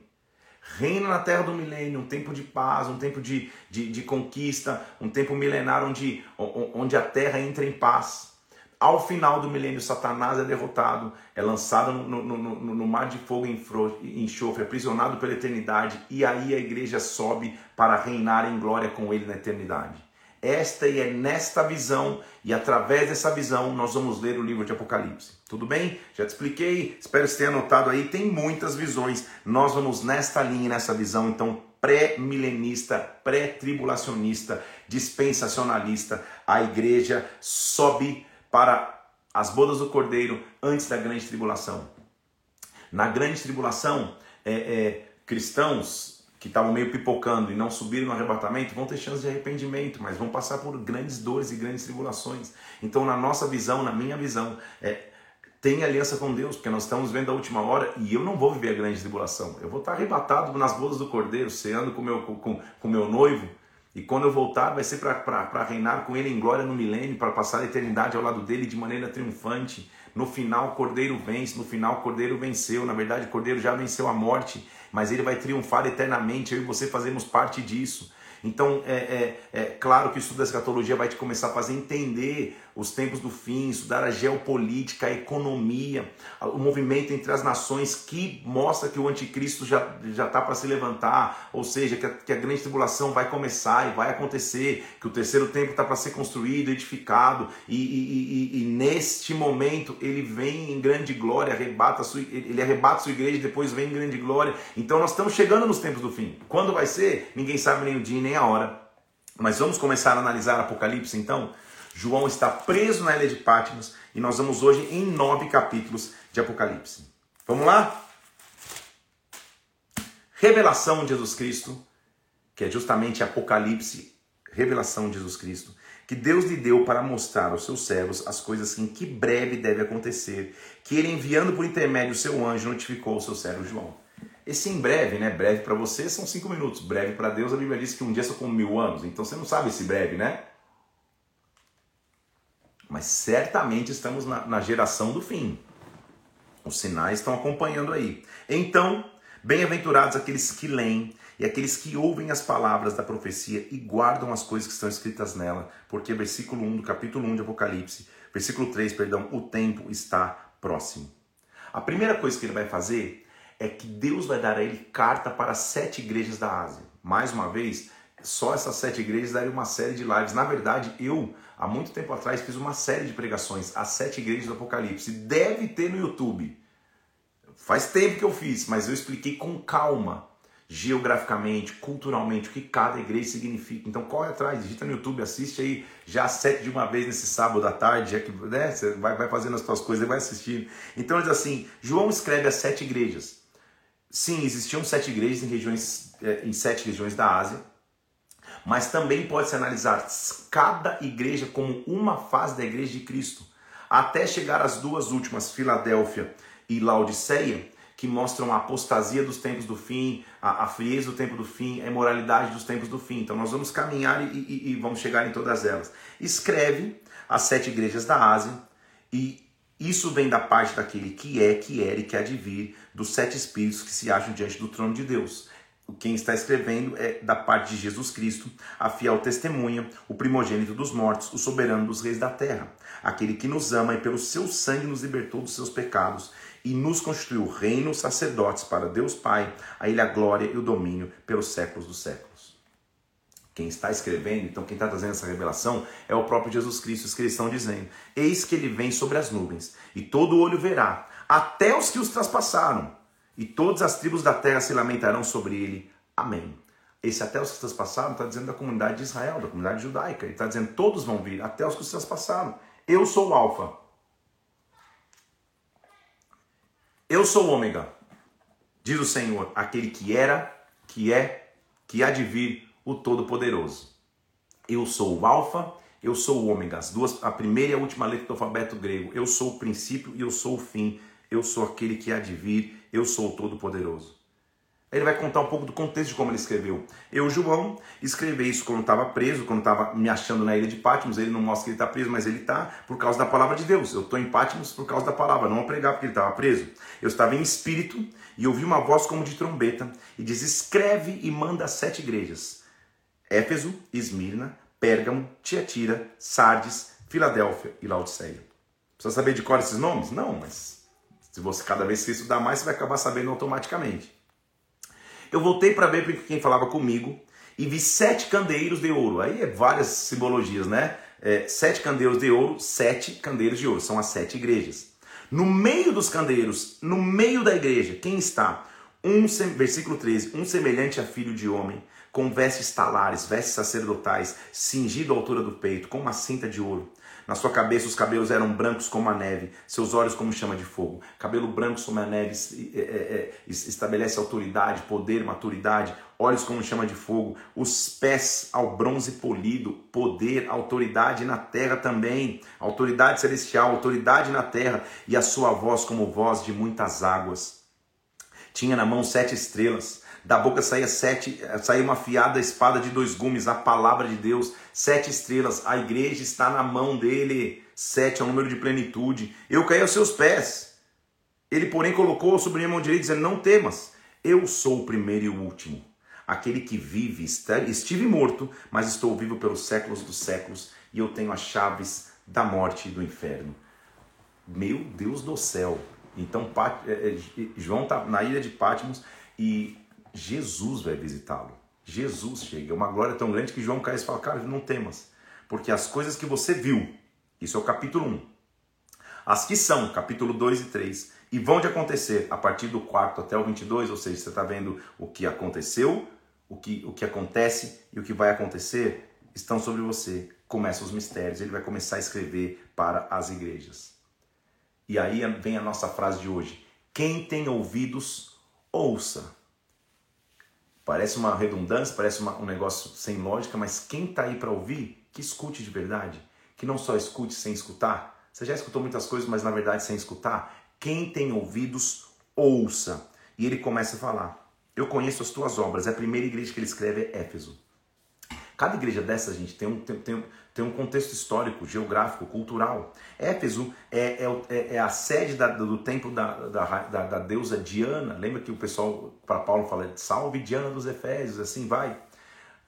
reina na terra do milênio, um tempo de paz, um tempo de, de, de, conquista, um tempo milenar onde, onde a terra entra em paz. Ao final do milênio, Satanás é derrotado, é lançado no, no, no, no mar de fogo e enxofre, aprisionado pela eternidade, e aí a igreja sobe para reinar em glória com ele na eternidade. Esta e é nesta visão, e através dessa visão, nós vamos ler o livro de Apocalipse. Tudo bem? Já te expliquei, espero que você tenha anotado aí, tem muitas visões. Nós vamos nesta linha, nessa visão, então, pré-milenista, pré-tribulacionista, dispensacionalista. A igreja sobe para as bodas do cordeiro antes da grande tribulação. Na grande tribulação, é, é, cristãos que estavam meio pipocando e não subiram no arrebatamento vão ter chance de arrependimento, mas vão passar por grandes dores e grandes tribulações. Então, na nossa visão, na minha visão, é, tem aliança com Deus, porque nós estamos vendo a última hora e eu não vou viver a grande tribulação. Eu vou estar arrebatado nas bodas do Cordeiro, ceando com meu, com, com meu noivo. E quando eu voltar, vai ser para reinar com ele em glória no milênio, para passar a eternidade ao lado dele de maneira triunfante. No final, o Cordeiro vence, no final, o Cordeiro venceu. Na verdade, o Cordeiro já venceu a morte mas ele vai triunfar eternamente. Eu e você fazemos parte disso. Então, é, é, claro que o estudo da escatologia vai te começar a fazer entender os tempos do fim, estudar a geopolítica, a economia, o movimento entre as nações que mostra que o anticristo já está para se levantar, ou seja, que a, que a, grande tribulação vai começar e vai acontecer, que o terceiro templo está para ser construído, edificado, e, e, e, e, neste momento ele vem em grande glória, arrebata sua, ele arrebata sua igreja e depois vem em grande glória. Então nós estamos chegando nos tempos do fim. Quando vai ser? Ninguém sabe nem o dia nem a hora. Mas vamos começar a analisar Apocalipse então? João está preso na ilha de Patmos e nós vamos hoje em nove capítulos de Apocalipse. Vamos lá? Revelação de Jesus Cristo, que é justamente Apocalipse, revelação de Jesus Cristo, que Deus lhe deu para mostrar aos seus servos as coisas que em que breve deve acontecer, que ele enviando por intermédio o seu anjo notificou ao seu servo João. Esse em breve, né? Breve para você são cinco minutos. Breve para Deus, a Bíblia diz que um dia são como mil anos. Então você não sabe esse breve, né? Mas certamente estamos na, na geração do fim. Os sinais estão acompanhando aí. Então, bem-aventurados aqueles que leem e aqueles que ouvem as palavras da profecia e guardam as coisas que estão escritas nela, porque versículo 1 do capítulo 1 de Apocalipse, versículo 3, perdão, o tempo está próximo. A primeira coisa que ele vai fazer é que Deus vai dar a ele carta para sete igrejas da Ásia. Mais uma vez, só essas sete igrejas daria uma série de lives. Na verdade, eu, há muito tempo atrás, fiz uma série de pregações, as sete igrejas do Apocalipse. Deve ter no YouTube. Faz tempo que eu fiz, mas eu expliquei com calma, geograficamente, culturalmente, o que cada igreja significa. Então corre atrás, digita no YouTube, assiste aí já sete de uma vez nesse sábado à tarde, já que né, você vai, vai fazendo as suas coisas e vai assistindo. Então diz assim: João escreve as sete igrejas. Sim, existiam sete igrejas em regiões, eh, em sete regiões da Ásia mas também pode-se analisar cada igreja como uma fase da igreja de Cristo, até chegar às duas últimas, Filadélfia e Laodiceia, que mostram a apostasia dos tempos do fim, a, a frieza do tempo do fim, a imoralidade dos tempos do fim. Então nós vamos caminhar e, e, e vamos chegar em todas elas. Escreve as sete igrejas da Ásia e isso vem da parte daquele que é, que era e que há de vir, dos sete espíritos que se acham diante do trono de Deus quem está escrevendo é da parte de Jesus Cristo, a fiel testemunha, o primogênito dos mortos, o soberano dos reis da terra, aquele que nos ama e pelo seu sangue nos libertou dos seus pecados e nos constituiu reino sacerdotes para Deus Pai, a ele a glória e o domínio pelos séculos dos séculos. Quem está escrevendo, então quem está trazendo essa revelação é o próprio Jesus Cristo, os que eles estão dizendo: Eis que ele vem sobre as nuvens, e todo olho verá, até os que os traspassaram e todas as tribos da terra se lamentarão sobre ele. Amém. Esse até os que transpassaram está dizendo da comunidade de Israel, da comunidade judaica. Ele está dizendo todos vão vir, até os que transpassaram. Eu sou o Alfa. Eu sou o Ômega. Diz o Senhor, aquele que era, que é, que há de vir, o Todo-Poderoso. Eu sou o Alfa, eu sou o Ômega. As duas, a primeira e a última letra do alfabeto grego. Eu sou o princípio e eu sou o fim. Eu sou aquele que há de vir eu sou o Todo-Poderoso. Ele vai contar um pouco do contexto de como ele escreveu. Eu, João, escrevi isso quando estava preso, quando estava me achando na ilha de Patmos. Ele não mostra que ele está preso, mas ele está por causa da palavra de Deus. Eu estou em Patmos por causa da palavra, não a pregar porque ele estava preso. Eu estava em espírito e ouvi uma voz como de trombeta e diz: Escreve e manda as sete igrejas: Éfeso, Esmirna, Pérgamo, Tiatira, Sardes, Filadélfia e Laodiceia. Precisa saber de cor esses nomes? Não, mas se você cada vez que estudar mais, você vai acabar sabendo automaticamente. Eu voltei para ver quem falava comigo e vi sete candeeiros de ouro. Aí é várias simbologias, né? É, sete candeeiros de ouro, sete candeeiros de ouro. São as sete igrejas. No meio dos candeeiros, no meio da igreja, quem está? Um, versículo 13, um semelhante a filho de homem, com vestes talares, vestes sacerdotais, cingido à altura do peito, com uma cinta de ouro. Na sua cabeça os cabelos eram brancos como a neve, seus olhos como chama de fogo. Cabelo branco como a neve é, é, é, estabelece autoridade, poder, maturidade. Olhos como chama de fogo. Os pés ao bronze polido, poder, autoridade na terra também. Autoridade celestial, autoridade na terra. E a sua voz como voz de muitas águas. Tinha na mão sete estrelas da boca saía sete, saía uma fiada espada de dois gumes, a palavra de Deus, sete estrelas, a igreja está na mão dele, sete é o número de plenitude. Eu caí aos seus pés. Ele, porém, colocou sobre minha mão direita, dizendo: Não temas, eu sou o primeiro e o último. Aquele que vive, estive morto, mas estou vivo pelos séculos dos séculos, e eu tenho as chaves da morte e do inferno. Meu Deus do céu! Então, é, é, João está na ilha de Patmos e Jesus vai visitá-lo. Jesus chega. É uma glória tão grande que João cai e fala: Cara, não temas, porque as coisas que você viu, isso é o capítulo 1. As que são, capítulo 2 e 3, e vão de acontecer a partir do 4 até o 22, ou seja, você está vendo o que aconteceu, o que, o que acontece e o que vai acontecer, estão sobre você. Começam os mistérios, ele vai começar a escrever para as igrejas. E aí vem a nossa frase de hoje: Quem tem ouvidos, ouça. Parece uma redundância, parece uma, um negócio sem lógica, mas quem está aí para ouvir, que escute de verdade, que não só escute sem escutar. Você já escutou muitas coisas, mas na verdade sem escutar? Quem tem ouvidos, ouça. E ele começa a falar: Eu conheço as tuas obras. É a primeira igreja que ele escreve é Éfeso. Cada igreja dessa, gente, tem um, tem, tem, tem um contexto histórico, geográfico, cultural. Éfeso é, é, é, é a sede da, do templo da, da, da, da, deusa Diana. Lembra que o pessoal, para Paulo, fala: Salve Diana dos Efésios, assim vai.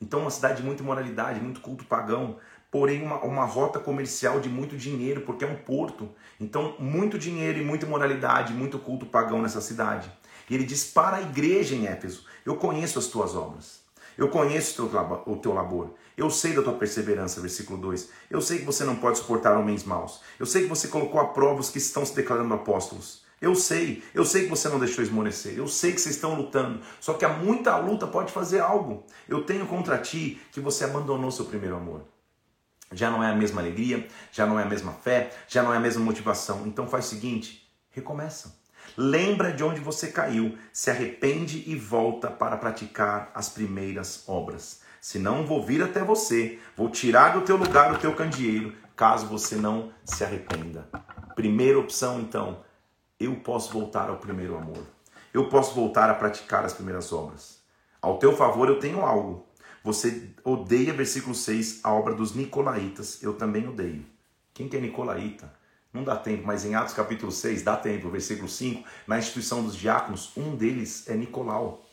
Então, uma cidade de muita imoralidade, muito culto pagão, porém uma, uma rota comercial de muito dinheiro, porque é um porto. Então, muito dinheiro e muita imoralidade, muito culto pagão nessa cidade. E ele diz para a igreja em Éfeso: Eu conheço as tuas obras. Eu conheço o teu, labor. Eu sei da tua perseverança, versículo 2. Eu sei que você não pode suportar homens maus. Eu sei que você colocou a prova os que estão se declarando apóstolos. Eu sei, eu sei que você não deixou esmorecer, eu sei que vocês estão lutando, só que há muita luta pode fazer algo. Eu tenho contra ti que você abandonou seu primeiro amor. Já não é a mesma alegria, já não é a mesma fé, já não é a mesma motivação. Então faz o seguinte, recomeça. Lembra de onde você caiu, se arrepende e volta para praticar as primeiras obras. Senão vou vir até você, vou tirar do teu lugar o teu candeeiro, caso você não se arrependa. Primeira opção então, eu posso voltar ao primeiro amor. Eu posso voltar a praticar as primeiras obras. Ao teu favor eu tenho algo. Você odeia, versículo 6, a obra dos Nicolaitas. Eu também odeio. Quem que é Nicolaíta? Não dá tempo, mas em Atos capítulo 6, dá tempo, versículo 5, na instituição dos diáconos, um deles é Nicolau.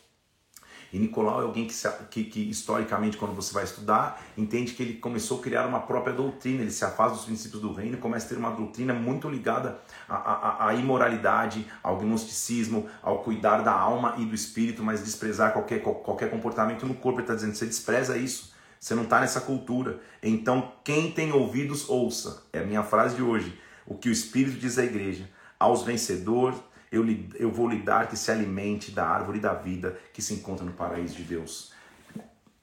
E Nicolau é alguém que, que, que, historicamente, quando você vai estudar, entende que ele começou a criar uma própria doutrina, ele se afasta dos princípios do reino e começa a ter uma doutrina muito ligada à, à, à imoralidade, ao gnosticismo, ao cuidar da alma e do espírito, mas desprezar qualquer, qualquer comportamento no corpo. Ele está dizendo, você despreza isso, você não está nessa cultura. Então, quem tem ouvidos, ouça. É a minha frase de hoje. O que o Espírito diz à igreja. Aos vencedores eu, eu vou lhe dar que se alimente da árvore da vida que se encontra no paraíso de Deus.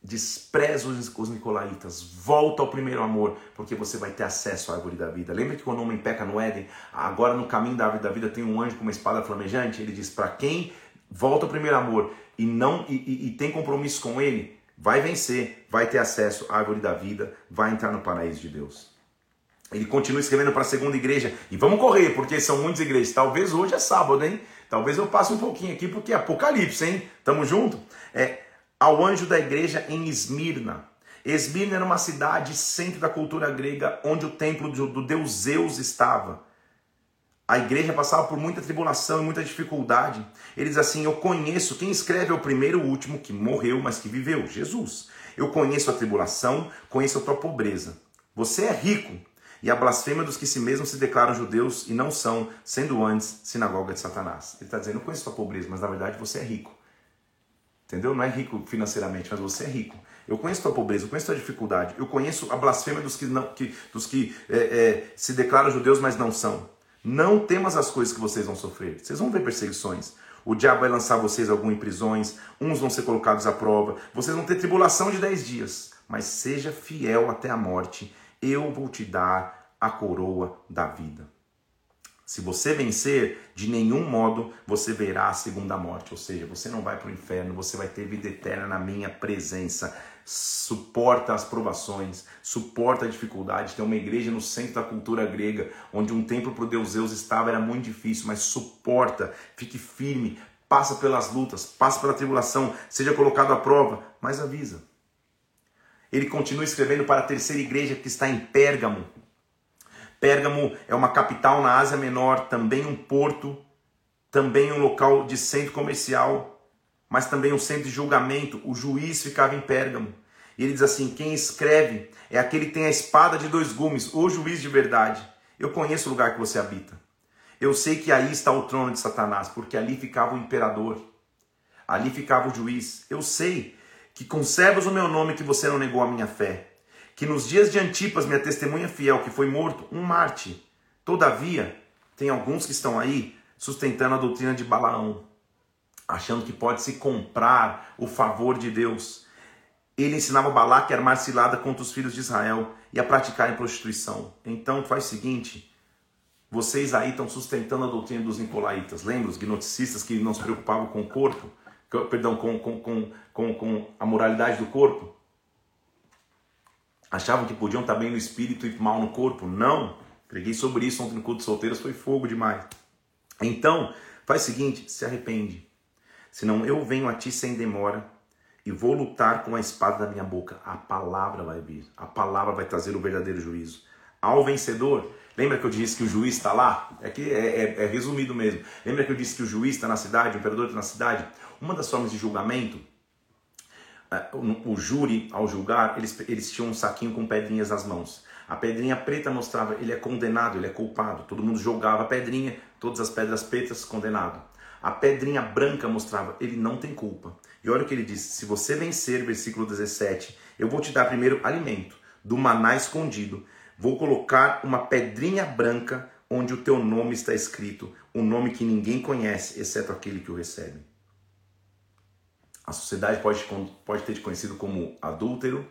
Despreza os nicolaítas, volta ao primeiro amor, porque você vai ter acesso à árvore da vida. Lembra que quando o homem peca no Éden, agora no caminho da árvore da vida tem um anjo com uma espada flamejante? Ele diz: para quem volta ao primeiro amor e não e, e, e tem compromisso com ele, vai vencer, vai ter acesso à árvore da vida, vai entrar no paraíso de Deus. Ele continua escrevendo para a segunda igreja. E vamos correr, porque são muitas igrejas. Talvez hoje é sábado, hein? Talvez eu passe um pouquinho aqui, porque é Apocalipse, hein? Tamo junto? É, ao anjo da igreja em Esmirna. Esmirna era uma cidade centro da cultura grega, onde o templo do deus Zeus estava. A igreja passava por muita tribulação e muita dificuldade. Ele diz assim: Eu conheço, quem escreve é o primeiro e o último que morreu, mas que viveu, Jesus. Eu conheço a tribulação, conheço a tua pobreza. Você é rico, e a blasfêmia dos que si mesmos se declaram judeus e não são, sendo antes sinagoga de Satanás. Ele está dizendo, eu conheço a pobreza, mas na verdade você é rico. Entendeu? Não é rico financeiramente, mas você é rico. Eu conheço a tua pobreza, eu conheço a tua dificuldade, eu conheço a blasfêmia dos que, não, que, dos que é, é, se declaram judeus, mas não são. Não temas as coisas que vocês vão sofrer. Vocês vão ver perseguições. O diabo vai lançar vocês algum em prisões, uns vão ser colocados à prova, vocês vão ter tribulação de dez dias. Mas seja fiel até a morte, eu vou te dar a coroa da vida. Se você vencer, de nenhum modo você verá a segunda morte, ou seja, você não vai para o inferno, você vai ter vida eterna na minha presença. Suporta as provações, suporta a dificuldade. Tem uma igreja no centro da cultura grega, onde um templo para o deus Zeus estava, era muito difícil, mas suporta, fique firme, passa pelas lutas, passa pela tribulação, seja colocado à prova, mas avisa. Ele continua escrevendo para a terceira igreja que está em Pérgamo. Pérgamo é uma capital na Ásia Menor, também um porto, também um local de centro comercial, mas também um centro de julgamento. O juiz ficava em Pérgamo. E ele diz assim: quem escreve é aquele que tem a espada de dois gumes, o juiz de verdade. Eu conheço o lugar que você habita. Eu sei que aí está o trono de Satanás, porque ali ficava o imperador, ali ficava o juiz. Eu sei que conservas o meu nome que você não negou a minha fé, que nos dias de Antipas, minha testemunha fiel, que foi morto, um Marte. Todavia, tem alguns que estão aí sustentando a doutrina de Balaão, achando que pode se comprar o favor de Deus. Ele ensinava Balaque a armar cilada contra os filhos de Israel e a praticarem prostituição. Então faz o seguinte, vocês aí estão sustentando a doutrina dos nicolaítas. Lembra os gnosticistas que não se preocupavam com o corpo? Perdão, com, com, com, com, a moralidade do corpo. Achavam que podiam estar bem no espírito e mal no corpo? Não. Preguei sobre isso ontem no culto de solteiros, foi fogo demais. Então, faz o seguinte, se arrepende. Senão eu venho a ti sem demora e vou lutar com a espada da minha boca. A palavra vai vir. A palavra vai trazer o verdadeiro juízo. Ao vencedor, lembra que eu disse que o juiz está lá? É que é, é, é, resumido mesmo. Lembra que eu disse que o juiz está na cidade, o imperador está na cidade? Uma das formas de julgamento, é, o, júri, ao julgar, eles, eles tinham um saquinho com pedrinhas nas mãos. A pedrinha preta mostrava ele é condenado, ele é culpado. Todo mundo jogava a pedrinha, todas as pedras pretas, condenado. A pedrinha branca mostrava ele não tem culpa. E olha o que ele diz: se você vencer, versículo 17, eu vou te dar primeiro alimento, do maná escondido. Vou colocar uma pedrinha branca onde o teu nome está escrito, um nome que ninguém conhece, exceto aquele que o recebe. A sociedade pode, pode ter te conhecido como adúltero,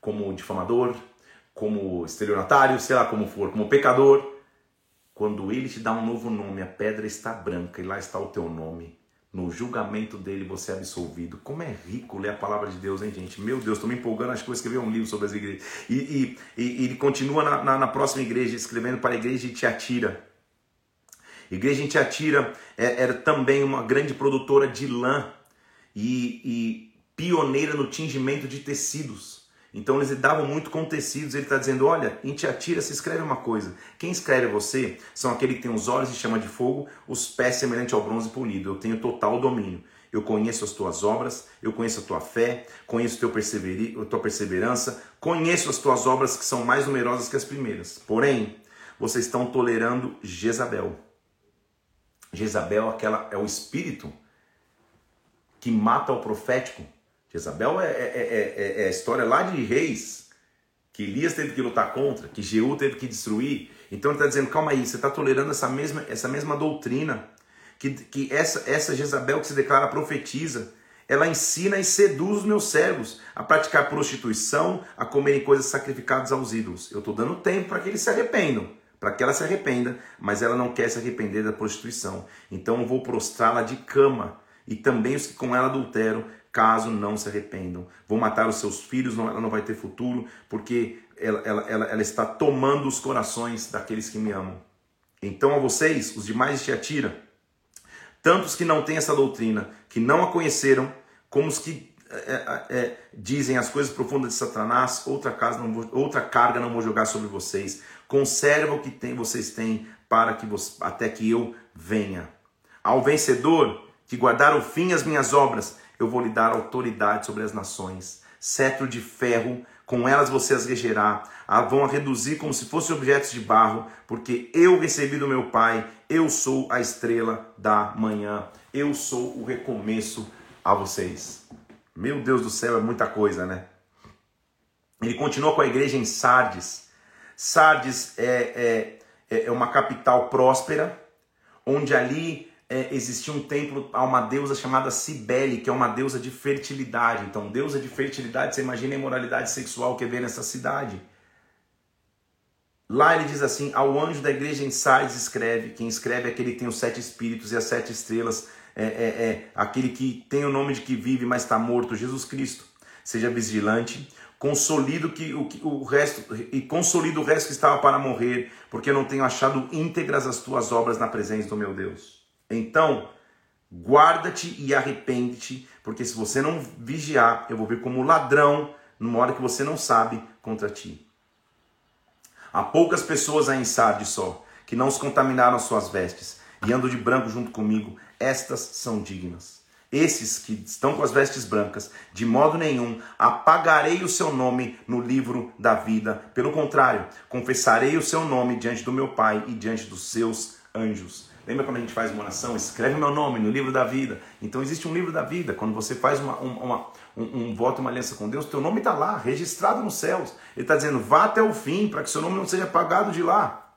como difamador, como estelionatário, sei lá como for, como pecador. Quando ele te dá um novo nome, a pedra está branca e lá está o teu nome. No julgamento dele você é absolvido. Como é rico ler a palavra de Deus, hein, gente? Meu Deus, estou me empolgando, acho que vou escrever um livro sobre as igrejas. E, e, e ele continua na, na, na, próxima igreja, escrevendo para a igreja de Tiatira. Igreja em Tiatira é, era também uma grande produtora de lã e, e pioneira no tingimento de tecidos. Então eles davam muito com tecidos. Ele está dizendo: olha, em Tiatira se escreve uma coisa. Quem escreve você são aquele que tem os olhos de chama de fogo, os pés semelhantes ao bronze polido. Eu tenho total domínio. Eu conheço as tuas obras, eu conheço a tua fé, conheço teu a tua perseverança, conheço as tuas obras que são mais numerosas que as primeiras. Porém, vocês estão tolerando Jezabel. Jezabel aquela, é o espírito que mata o profético Jezabel é, é, é, é, a história lá de reis, que Elias teve que lutar contra, que Jeú teve que destruir. Então ele está dizendo, calma aí, você está tolerando essa mesma, essa mesma doutrina, que, que essa, essa Jezabel que se declara profetiza, ela ensina e seduz os meus servos a praticar prostituição, a comerem coisas sacrificadas aos ídolos. Eu estou dando tempo para que eles se arrependam, para que ela se arrependa, mas ela não quer se arrepender da prostituição. Então eu vou prostrá-la de cama, e também os que com ela adulteram, caso não se arrependam. Vou matar os seus filhos, ela não vai ter futuro, porque ela, ela, ela, ela está tomando os corações daqueles que me amam. Então a vocês, os demais de Tiatira, tantos que não têm essa doutrina, que não a conheceram, como os que é, é, é dizem as coisas profundas de Satanás, outra, casa não vou, outra carga não vou jogar sobre vocês. Conserva o que tem, vocês têm para que até que eu venha. Ao vencedor que guardar o fim as minhas obras, eu vou lhe dar autoridade sobre as nações, cetro de ferro, com elas você as regerá, a vão a reduzir como se fossem objetos de barro, porque eu recebi do meu Pai, eu sou a estrela da manhã, eu sou o recomeço a vocês. Meu Deus do céu, é muita coisa, né? Ele continua com a igreja em Sardes. Sardes é, é, é uma capital próspera, onde ali é, existia um templo a uma deusa chamada Cibele, que é uma deusa de fertilidade. Então, deusa de fertilidade, você imagina a imoralidade sexual que vê nessa cidade. Lá ele diz assim: ao anjo da igreja em Sardes escreve, quem escreve é aquele que tem os sete espíritos e as sete estrelas, é, é, é aquele que tem o nome de que vive, mas está morto, Jesus Cristo. Seja vigilante, consolido que o, o resto e consolida o resto que estava para morrer, porque eu não tenho achado íntegras as tuas obras na presença do meu Deus. Então, guarda-te e arrepende-te, porque se você não vigiar, eu vou vir como ladrão numa hora que você não sabe contra ti. Há poucas pessoas em Sardes só, que não se contaminaram as suas vestes e andam de branco junto comigo, estas são dignas. Esses que estão com as vestes brancas, de modo nenhum apagarei o seu nome no livro da vida. Pelo contrário, confessarei o seu nome diante do meu Pai e diante dos seus anjos. Lembra quando a gente faz uma oração? Escreve meu nome no livro da vida. Então existe um livro da vida. Quando você faz uma, uma, um, um voto, uma aliança com Deus, teu nome está lá, registrado nos céus. Ele está dizendo, vá até o fim, para que seu nome não seja apagado de lá.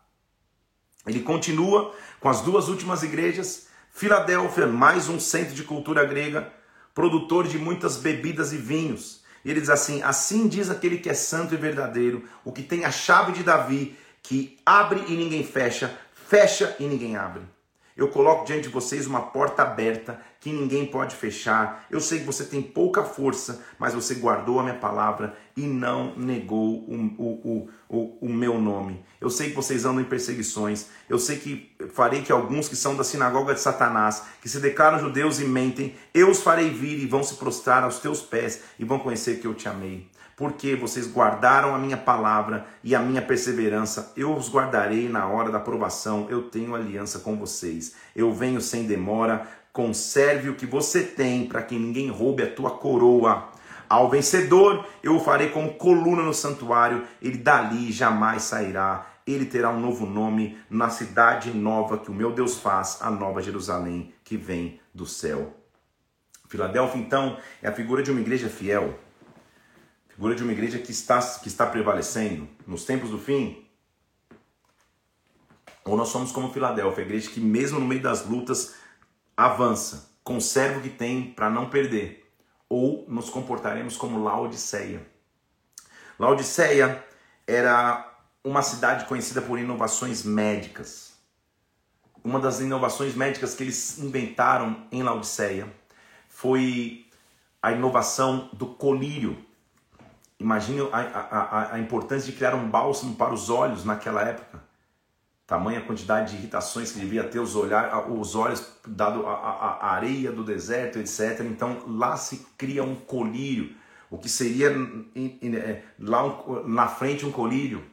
Ele continua com as duas últimas igrejas. Filadélfia, mais um centro de cultura grega, produtor de muitas bebidas e vinhos. E ele diz assim: Assim diz aquele que é santo e verdadeiro, o que tem a chave de Davi, que abre e ninguém fecha, fecha e ninguém abre. Eu coloco diante de vocês uma porta aberta que ninguém pode fechar. Eu sei que você tem pouca força, mas você guardou a minha palavra e não negou o, o, o, o, meu nome. Eu sei que vocês andam em perseguições. Eu sei que farei que alguns que são da sinagoga de Satanás, que se declaram judeus e mentem, eu os farei vir e vão se prostrar aos teus pés e vão conhecer que eu te amei porque vocês guardaram a minha palavra e a minha perseverança. Eu os guardarei na hora da provação. Eu tenho aliança com vocês. Eu venho sem demora. Conserve o que você tem para que ninguém roube a tua coroa. Ao vencedor eu o farei como coluna no santuário. Ele dali jamais sairá. Ele terá um novo nome na cidade nova que o meu Deus faz, a nova Jerusalém que vem do céu. Filadélfia, então, é a figura de uma igreja fiel figura de uma igreja que está, que está prevalecendo nos tempos do fim? Ou nós somos como Filadélfia, a igreja que mesmo no meio das lutas avança, conserva o que tem para não perder? Ou nos comportaremos como Laodiceia? Laodiceia era uma cidade conhecida por inovações médicas. Uma das inovações médicas que eles inventaram em Laodiceia foi a inovação do colírio. Imagine a, a, a, importância de criar um bálsamo para os olhos naquela época. Tamanha quantidade de irritações que devia ter os, olhar, os olhos, dado a, a, areia do deserto, etc. Então lá se cria um colírio, o que seria é, lá um, na frente um colírio.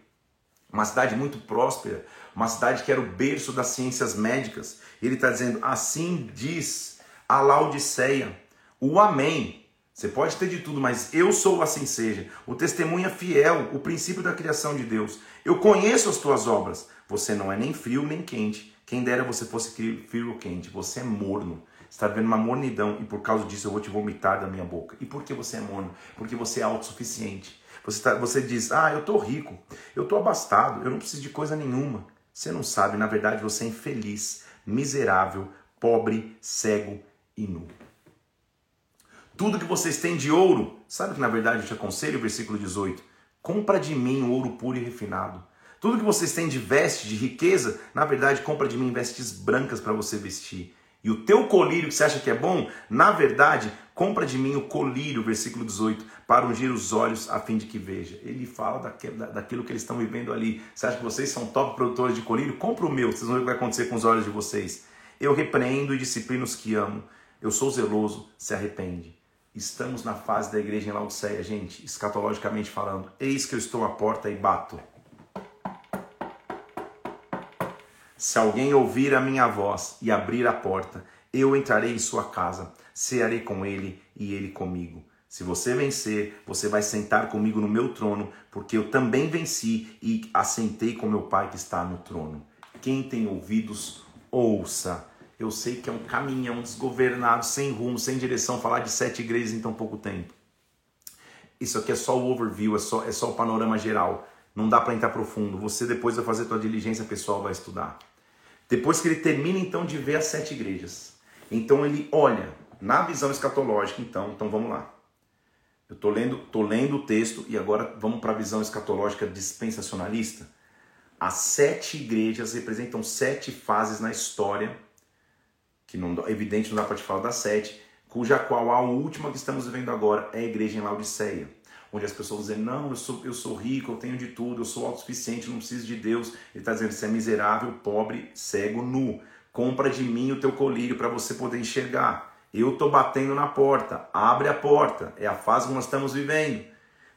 Uma cidade muito próspera, uma cidade que era o berço das ciências médicas. Ele está dizendo: assim diz a Laodiceia, o Amém você pode ter de tudo, mas eu sou assim seja. O testemunha fiel, o princípio da criação de Deus. Eu conheço as tuas obras. Você não é nem frio nem quente. Quem dera você fosse frio ou quente. Você é morno. Está vendo uma mornidão e por causa disso eu vou te vomitar da minha boca. E por que você é morno? Porque você é autossuficiente. Você, tá, você diz, ah, eu estou rico, eu estou abastado, eu não preciso de coisa nenhuma. Você não sabe, na verdade você é infeliz, miserável, pobre, cego e nu tudo que vocês têm de ouro. Sabe que na verdade eu te aconselho, versículo 18: compra de mim ouro puro e refinado. Tudo que vocês têm de veste, de riqueza, na verdade compra de mim vestes brancas para você vestir. E o teu colírio que você acha que é bom, na verdade, compra de mim o colírio, versículo 18, para ungir os olhos a fim de que veja. Ele fala daquilo que eles estão vivendo ali. Você acha que vocês são top produtores de colírio? Compra o meu, vocês vão ver o que vai acontecer com os olhos de vocês. Eu repreendo e disciplino os que amo. Eu sou zeloso, se arrepende. Estamos na fase da igreja em Laodiceia, gente, escatologicamente falando. Eis que eu estou à porta e bato. Se alguém ouvir a minha voz e abrir a porta, eu entrarei em sua casa, cearei com ele e ele comigo. Se você vencer, você vai sentar comigo no meu trono, porque eu também venci e assentei com meu Pai que está no trono. Quem tem ouvidos, ouça eu sei que é um caminhão desgovernado, sem rumo, sem direção, falar de sete igrejas em tão pouco tempo. Isso aqui é só o overview, é só, é só o panorama geral. Não dá para entrar profundo. Você depois vai fazer sua diligência pessoal, vai estudar. Depois que ele termina então de ver as sete igrejas, então ele olha na visão escatológica. Então, então vamos lá. Eu estou lendo, tô lendo o texto e agora vamos para a visão escatológica dispensacionalista. As sete igrejas representam sete fases na história que não, evidente não dá para te falar das sete, cuja qual a última que estamos vivendo agora é a igreja em Laodiceia, onde as pessoas dizem, não, eu sou, eu sou rico, eu tenho de tudo, eu sou autossuficiente, não preciso de Deus. Ele está dizendo, você é miserável, pobre, cego, nu. Compra de mim o teu colírio para você poder enxergar. Eu estou batendo na porta, abre a porta, é a fase que nós estamos vivendo.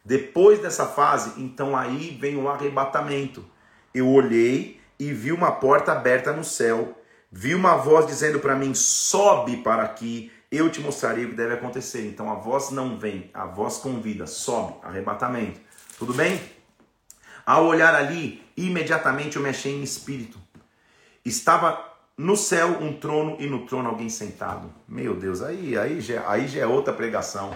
Depois dessa fase, então aí vem o arrebatamento. Eu olhei e vi uma porta aberta no céu Vi uma voz dizendo para mim: sobe para aqui, eu te mostrarei o que deve acontecer. Então a voz não vem, a voz convida, sobe, arrebatamento. Tudo bem? Ao olhar ali, imediatamente eu me achei em espírito. Estava no céu um trono e no trono alguém sentado. Meu Deus, aí, aí, já, aí já é outra pregação.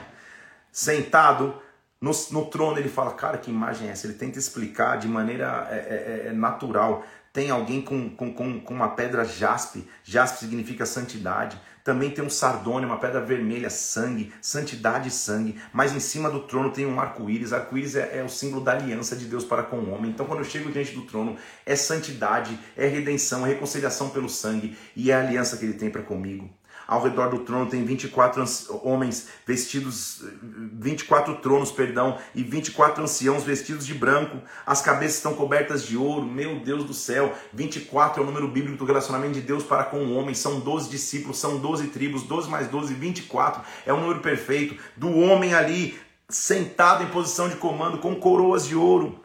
Sentado no, no trono, ele fala: Cara, que imagem é essa? Ele tenta explicar de maneira é, é, é natural tem alguém com, com, com, com uma pedra jaspe, jaspe significa santidade. Também tem um sardônio, uma pedra vermelha, sangue, santidade e sangue. Mas em cima do trono tem um arco-íris. Arco-íris é, é, o símbolo da aliança de Deus para com o homem. Então, quando eu chego diante do trono, é santidade, é redenção, é reconciliação pelo sangue e é a aliança que ele tem para comigo. Ao redor do trono tem 24 homens vestidos, 24 tronos, perdão, e 24 anciãos vestidos de branco. As cabeças estão cobertas de ouro. Meu Deus do céu, 24 é o número bíblico do relacionamento de Deus para com o homem. São 12 discípulos, são 12 tribos, 12 mais 12, 24. É o número perfeito do homem ali sentado em posição de comando com coroas de ouro.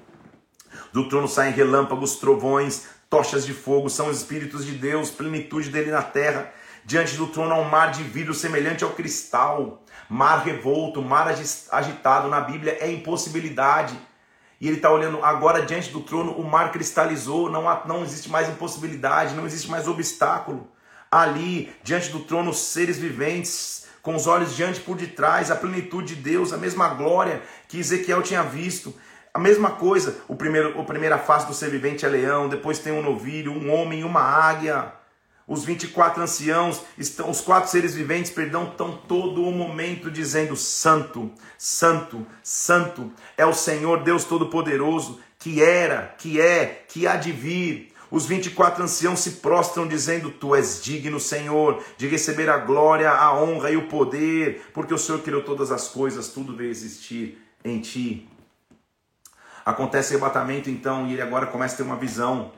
Do trono saem relâmpagos, trovões, tochas de fogo, são os espíritos de Deus, plenitude dele na terra. Diante do trono há um mar de vidro semelhante ao cristal. Mar revolto, mar agitado na Bíblia é impossibilidade. E ele está olhando agora diante do trono, o mar cristalizou, não, há, não existe mais impossibilidade, não existe mais obstáculo. Ali, diante do trono, seres viventes, com os olhos diante por detrás, a plenitude de Deus, a mesma glória que Ezequiel tinha visto. A mesma coisa, o primeiro, a primeira face do ser vivente é leão, depois tem um novilho, um homem e uma águia. Os 24 anciãos, estão, os quatro seres viventes, perdão, estão todo o momento dizendo: Santo, Santo, Santo é o Senhor Deus Todo-Poderoso, que era, que é, que há de vir. Os 24 anciãos se prostram dizendo: Tu és digno, Senhor, de receber a glória, a honra e o poder, porque o Senhor criou todas as coisas, tudo veio existir em ti. Acontece arrebatamento então, e ele agora começa a ter uma visão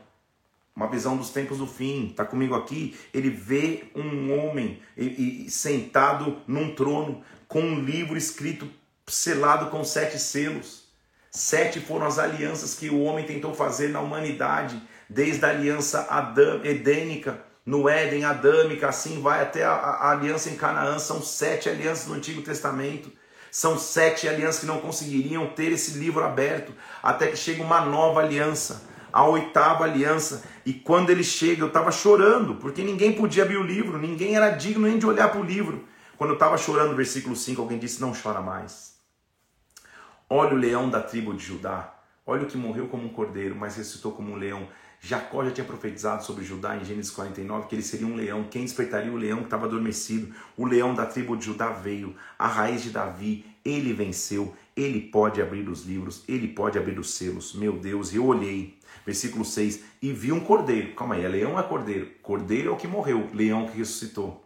uma visão dos tempos do fim, está comigo aqui. Ele vê um homem e, sentado num trono com um livro escrito, selado com sete selos. Sete foram as alianças que o homem tentou fazer na humanidade, desde a aliança Adão, edênica, no Éden, adâmica, assim vai até a, a aliança em Canaã. São sete alianças no Antigo Testamento. São sete alianças que não conseguiriam ter esse livro aberto, até que chega uma nova aliança a oitava aliança. E quando ele chega, eu estava chorando, porque ninguém podia abrir o livro, ninguém era digno nem de olhar para o livro. Quando eu estava chorando, versículo 5, alguém disse: Não chora mais. Olha o leão da tribo de Judá. Olha o que morreu como um cordeiro, mas ressuscitou como um leão. Jacó já tinha profetizado sobre Judá em Gênesis 49 que ele seria um leão. Quem despertaria o leão que estava adormecido? O leão da tribo de Judá veio, a raiz de Davi, ele venceu, ele pode abrir os livros, ele pode abrir os selos. Meu Deus, eu olhei Versículo 6: E vi um cordeiro. Calma aí, é leão é cordeiro? Cordeiro é o que morreu, leão que ressuscitou.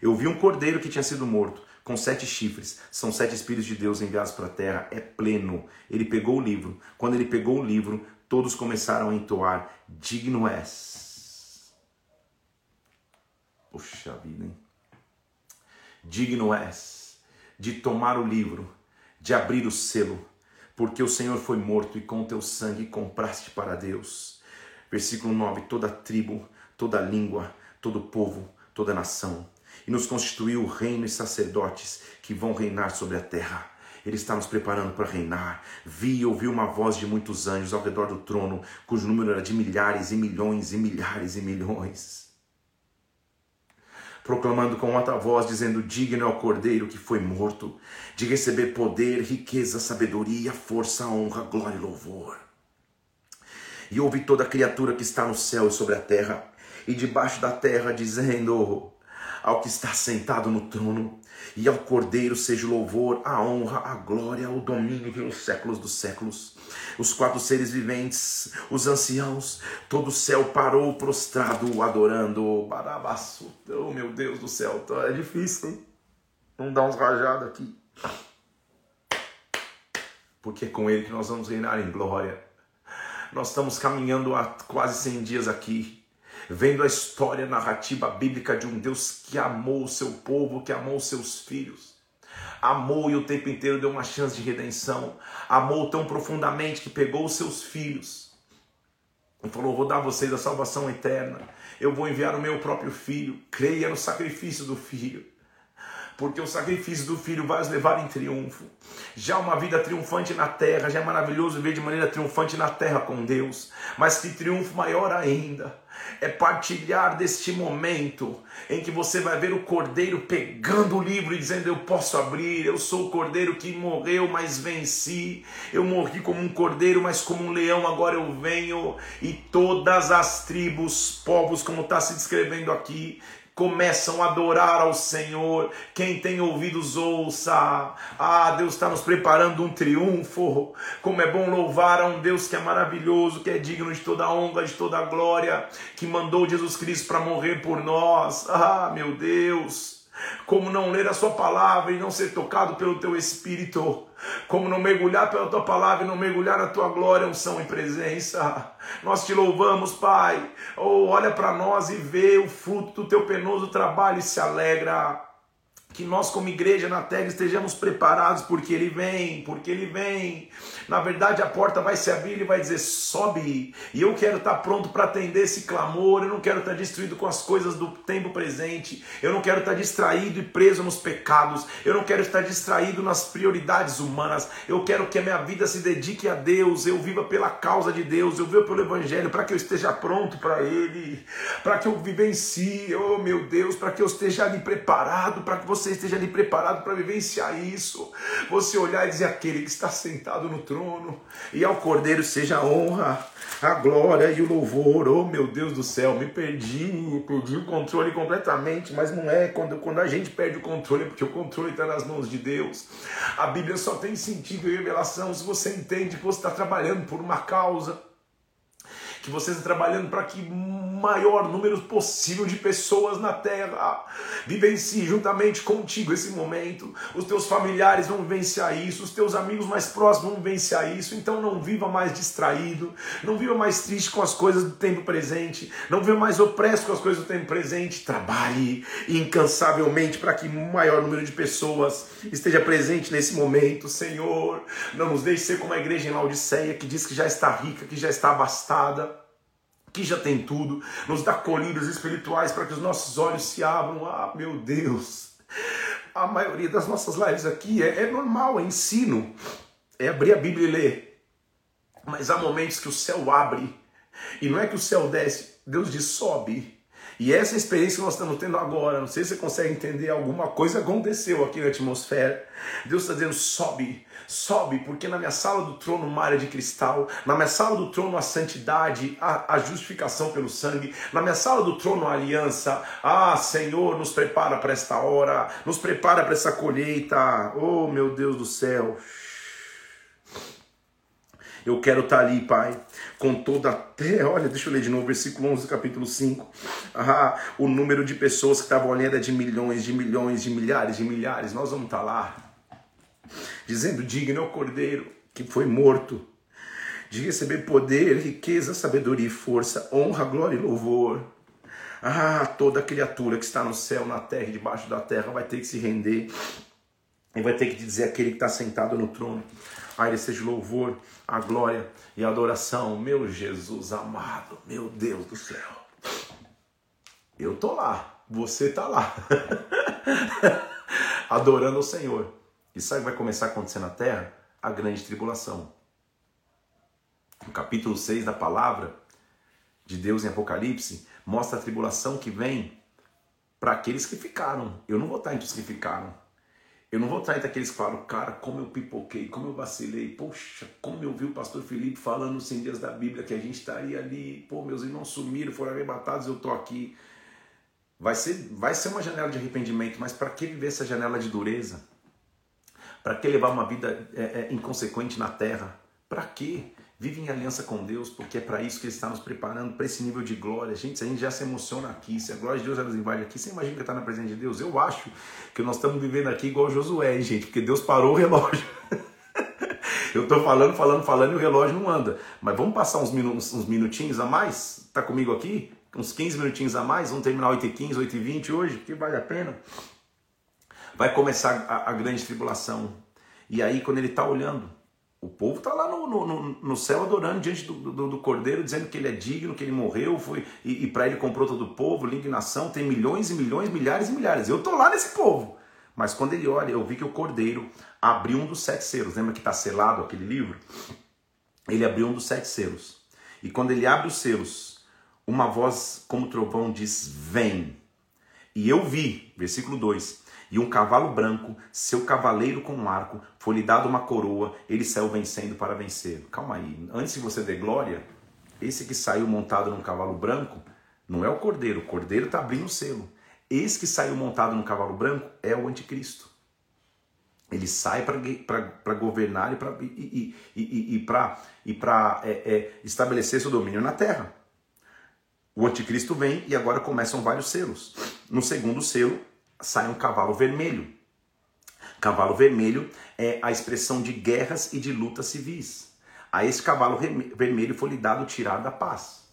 Eu vi um cordeiro que tinha sido morto, com sete chifres. São sete espíritos de Deus enviados para a terra. É pleno. Ele pegou o livro. Quando ele pegou o livro, todos começaram a entoar: Digno és. Poxa vida, hein? Digno és de tomar o livro, de abrir o selo porque o Senhor foi morto e com teu sangue compraste para Deus. Versículo 9: toda tribo, toda língua, todo povo, toda nação. E nos constituiu reino e sacerdotes que vão reinar sobre a terra. Ele está nos preparando para reinar. Vi e ouvi uma voz de muitos anjos ao redor do trono, cujo número era de milhares e milhões e milhares e milhões proclamando com alta voz, dizendo: Digno é o cordeiro que foi morto, de receber poder, riqueza, sabedoria, força, honra, glória e louvor. E ouvi toda criatura que está no céu e sobre a terra, e debaixo da terra, dizendo: Ao que está sentado no trono, e ao Cordeiro seja o louvor, a honra, a glória, o domínio pelos séculos dos séculos. Os quatro seres viventes, os anciãos, todo o céu parou prostrado, adorando. Barabaço, oh meu Deus do céu, é difícil, hein? Vamos dar uns rajados aqui. Porque é com Ele que nós vamos reinar em glória. Nós estamos caminhando há quase 100 dias aqui vendo a história narrativa bíblica de um Deus que amou o seu povo, que amou os seus filhos. Amou e o tempo inteiro deu uma chance de redenção. Amou tão profundamente que pegou os seus filhos e falou: Vou dar a vocês a salvação eterna. Eu vou enviar o meu próprio filho. Creia no sacrifício do filho porque o sacrifício do filho vai os levar em triunfo. Já uma vida triunfante na terra, já é maravilhoso viver de maneira triunfante na terra com Deus, mas que triunfo maior ainda é partilhar deste momento em que você vai ver o cordeiro pegando o livro e dizendo: Eu posso abrir, eu sou o cordeiro que morreu, mas venci. Eu morri como um cordeiro, mas como um leão, agora eu venho. E todas as tribos, povos, como está se descrevendo aqui, começam a adorar ao Senhor. Quem tem ouvidos, ouça. Ah, Deus está nos preparando um triunfo. Como é bom louvar a um Deus que é maravilhoso, que é digno de toda honra, de toda glória, que mandou Jesus Cristo para morrer por nós. Ah, meu Deus. Como não ler a sua palavra e não ser tocado pelo teu espírito como não mergulhar pela tua palavra e não mergulhar na tua glória, unção e presença. Nós te louvamos, Pai. Oh, olha para nós e vê o fruto do teu penoso trabalho e se alegra. Que nós, como igreja na terra, estejamos preparados porque Ele vem, porque Ele vem. Na verdade, a porta vai se abrir e vai dizer: sobe. E eu quero estar pronto para atender esse clamor. Eu não quero estar destruído com as coisas do tempo presente. Eu não quero estar distraído e preso nos pecados. Eu não quero estar distraído nas prioridades humanas. Eu quero que a minha vida se dedique a Deus. Eu viva pela causa de Deus. Eu viva pelo Evangelho para que eu esteja pronto para Ele. Para que eu vivencie, oh meu Deus, para que eu esteja ali preparado, para que você você esteja ali preparado para vivenciar isso. Você olhar e dizer: aquele que está sentado no trono, e ao Cordeiro seja a honra, a glória e o louvor. Oh meu Deus do céu, me perdi, perdi o controle completamente, mas não é quando, quando a gente perde o controle, porque o controle está nas mãos de Deus. A Bíblia só tem sentido e revelação se você entende que você está trabalhando por uma causa que você está trabalhando para que maior número possível de pessoas na terra vivencie juntamente contigo esse momento. Os teus familiares vão vivenciar isso, os teus amigos mais próximos vão vivenciar isso. Então não viva mais distraído, não viva mais triste com as coisas do tempo presente, não viva mais opresso com as coisas do tempo presente. Trabalhe incansavelmente para que maior número de pessoas esteja presente nesse momento, Senhor. Não nos deixe ser como a igreja em Laodiceia que diz que já está rica, que já está abastada que já tem tudo, nos dá colírios espirituais para que os nossos olhos se abram. Ah, meu Deus! A maioria das nossas lives aqui é, é normal, é ensino, é abrir a Bíblia e ler. Mas há momentos que o céu abre, e não é que o céu desce, Deus diz sobe. E essa experiência que nós estamos tendo agora, não sei se você consegue entender, alguma coisa aconteceu aqui na atmosfera. Deus está dizendo: sobe, sobe, porque na minha sala do trono uma área de cristal, na minha sala do trono a santidade, a, a justificação pelo sangue, na minha sala do trono a aliança. Ah, Senhor, nos prepara para esta hora, nos prepara para essa colheita. Oh, meu Deus do céu. Eu quero estar ali, Pai, com toda. Olha, deixa eu ler de novo, versículo 11 capítulo 5. Ah, o número de pessoas que estavam ali era de milhões, de milhões, de milhares, de milhares. Nós vamos estar lá, dizendo: Digno é o cordeiro que foi morto, de receber poder, riqueza, sabedoria e força, honra, glória e louvor. Ah, toda criatura que está no céu, na terra e debaixo da terra vai ter que se render e vai ter que dizer aquele que está sentado no trono. A Ele seja louvor, a glória e a adoração. Meu Jesus amado, meu Deus do céu. Eu tô lá, você tá lá. [laughs] Adorando o Senhor. E sabe o que vai começar a acontecer na terra? A grande tribulação. No capítulo 6 da palavra de Deus em Apocalipse, mostra a tribulação que vem para aqueles que ficaram. Eu não vou estar entre os que ficaram. Eu não vou estar entre aqueles que falam, cara, como eu pipoquei, como eu vacilei, poxa, como eu vi o pastor Felipe falando nos 100 dias da Bíblia que a gente estaria ali, pô, meus irmãos sumiram, foram arrebatados, eu tô aqui. Vai ser, vai ser uma janela de arrependimento, mas para que viver essa janela de dureza? Para que levar uma vida é, é, inconsequente na terra? Para quê? Vive em aliança com Deus, porque é para isso que Ele está nos preparando, para esse nível de glória. Gente, se a gente já se emociona aqui, se a glória de Deus nos invade aqui, você imagina que está na presença de Deus? Eu acho que nós estamos vivendo aqui igual Josué, gente, porque Deus parou o relógio. [laughs] Eu estou falando, falando, falando e o relógio não anda. Mas vamos passar uns, minutos, uns minutinhos a mais? Está comigo aqui? Uns 15 minutinhos a mais? Vamos terminar 8h15, 8h20 hoje? Que vale a pena. Vai começar a, a grande tribulação. E aí, quando ele está olhando, o povo está lá no, no, no, céu adorando diante do, do, do, Cordeiro, dizendo que ele é digno, que ele morreu, foi e, e para ele comprou todo o povo, indignação, tem milhões e milhões, milhares e milhares. Eu estou lá nesse povo. Mas quando ele olha, eu vi que o Cordeiro abriu um dos sete selos. Lembra que está selado aquele livro? Ele abriu um dos sete selos. E quando ele abre os selos, uma voz como trovão diz: Vem. E eu vi, versículo 2: E um cavalo branco, seu cavaleiro com um arco, foi-lhe dado uma coroa, ele saiu vencendo para vencer. Calma aí, antes de você der glória, esse que saiu montado num cavalo branco não é o cordeiro, o cordeiro está abrindo o selo. Esse que saiu montado num cavalo branco é o anticristo. Ele sai para governar e para e, e, e, e é, é, estabelecer seu domínio na terra. O anticristo vem e agora começam vários selos. No segundo selo sai um cavalo vermelho. Cavalo vermelho é a expressão de guerras e de lutas civis. A esse cavalo vermelho foi lhe dado tirar da paz.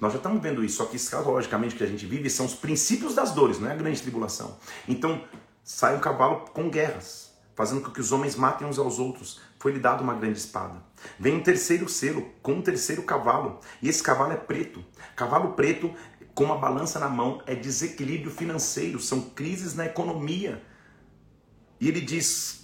Nós já estamos vendo isso, só que escatologicamente que a gente vive são os princípios das dores, não é a grande tribulação. Então, sai um cavalo com guerras, fazendo com que os homens matem uns aos outros. Foi lhe dado uma grande espada. Vem um terceiro selo, com um terceiro cavalo, e esse cavalo é preto. Cavalo preto com uma balança na mão é desequilíbrio financeiro, são crises na economia. E ele diz: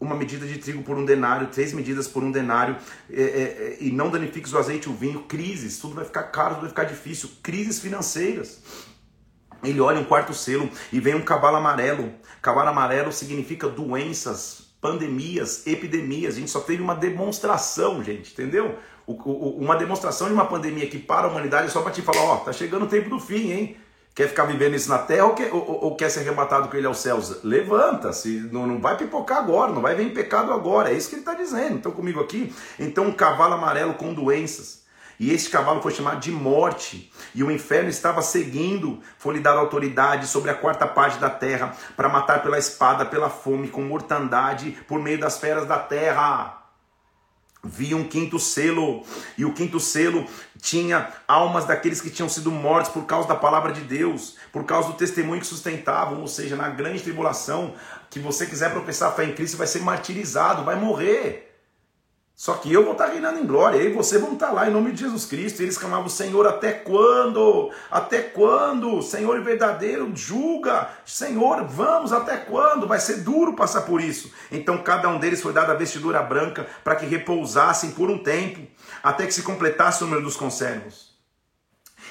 uma medida de trigo por um denário, três medidas por um denário, é, é, é, e não danifiques o azeite e o vinho, crises, tudo vai ficar caro, tudo vai ficar difícil, crises financeiras. Ele olha um quarto selo e vem um cavalo amarelo. Cavalo amarelo significa doenças, pandemias, epidemias. A gente só teve uma demonstração, gente, entendeu? O, o, uma demonstração de uma pandemia que para a humanidade só para te falar, ó, tá chegando o tempo do fim, hein? Quer ficar vivendo isso na terra ou quer, ou, ou quer ser arrebatado com ele aos céus? Levanta-se, não, não vai pipocar agora, não vai vir em pecado agora. É isso que ele está dizendo. Então, comigo aqui. Então, um cavalo amarelo com doenças. E este cavalo foi chamado de morte, e o inferno estava seguindo, foi-lhe dada autoridade sobre a quarta parte da terra, para matar pela espada, pela fome, com mortandade, por meio das feras da terra vi um quinto selo, e o quinto selo tinha almas daqueles que tinham sido mortos por causa da palavra de Deus, por causa do testemunho que sustentavam, ou seja, na grande tribulação, que você quiser professar a fé em Cristo, vai ser martirizado, vai morrer. Só que eu vou estar reinando em glória, e você vamos estar lá em nome de Jesus Cristo. E eles clamavam, Senhor, até quando? Até quando? Senhor verdadeiro, julga. Senhor, vamos, até quando? Vai ser duro passar por isso. Então cada um deles foi dado a vestidura branca para que repousassem por um tempo, até que se completasse o número dos conservos.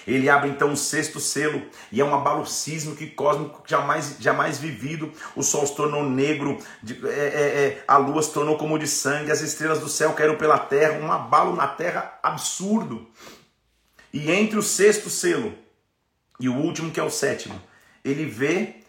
Ele abre então o sexto selo e é um abalo sísmico e cósmico jamais, jamais vivido. O sol se tornou negro, é, é, é, a lua se tornou como de sangue, as estrelas do céu caíram pela terra, um abalo na terra absurdo. E entre o sexto selo e o último, que é o sétimo, ele vê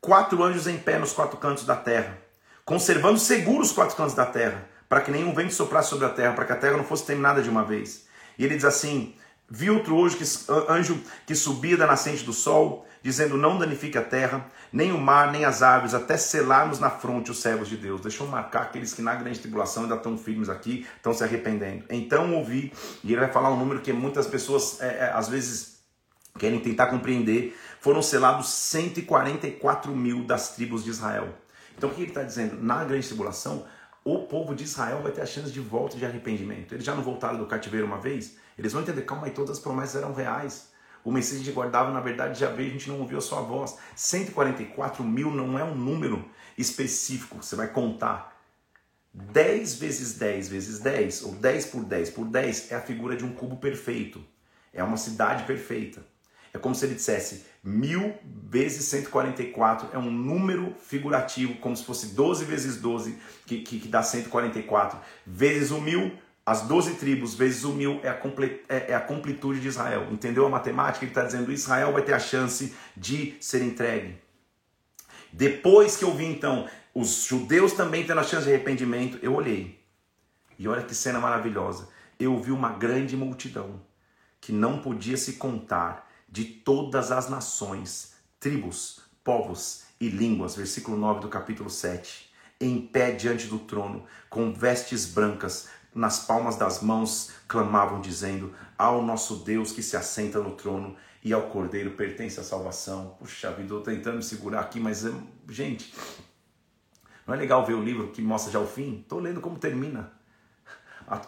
quatro anjos em pé nos quatro cantos da terra, conservando seguros os quatro cantos da terra, para que nenhum vento soprasse sobre a terra, para que a terra não fosse terminada de uma vez. E ele diz assim: Vi outro anjo que, anjo que subia da nascente do sol, dizendo: Não danifique a terra, nem o mar, nem as árvores, até selarmos na fronte os servos de Deus. Deixa eu marcar aqueles que na grande tribulação ainda estão firmes aqui, estão se arrependendo. Então ouvi, e ele vai falar um número que muitas pessoas é, é, às vezes querem tentar compreender. Foram selados 144 mil das tribos de Israel. Então o que ele está dizendo? Na grande tribulação, o povo de Israel vai ter a chance de volta de arrependimento. Eles já não voltaram do cativeiro uma vez? Eles vão entender, calma aí, todas as promessas eram reais. O Messias que guardava, na verdade, já veio, a gente não ouviu a sua voz. 144 mil não é um número específico, você vai contar. 10 vezes 10 vezes 10, ou 10 por 10 por 10, é a figura de um cubo perfeito. É uma cidade perfeita. É como se ele dissesse mil vezes 144 é um número figurativo, como se fosse 12 vezes 12, que, que, que dá 144, vezes o mil, as 12 tribos vezes o mil é a, é, é a completude de Israel. Entendeu a matemática? Ele está dizendo Israel vai ter a chance de ser entregue. Depois que eu vi então os judeus também tendo a chance de arrependimento, eu olhei. E olha que cena maravilhosa. Eu vi uma grande multidão que não podia se contar de todas as nações, tribos, povos e línguas. Versículo 9 do capítulo 7. Em pé diante do trono, com vestes brancas, nas palmas das mãos clamavam, dizendo: Ao nosso Deus que se assenta no trono e ao Cordeiro pertence a salvação. Puxa vida, estou tentando me segurar aqui, mas, é, gente, não é legal ver o livro que mostra já o fim? Estou lendo como termina.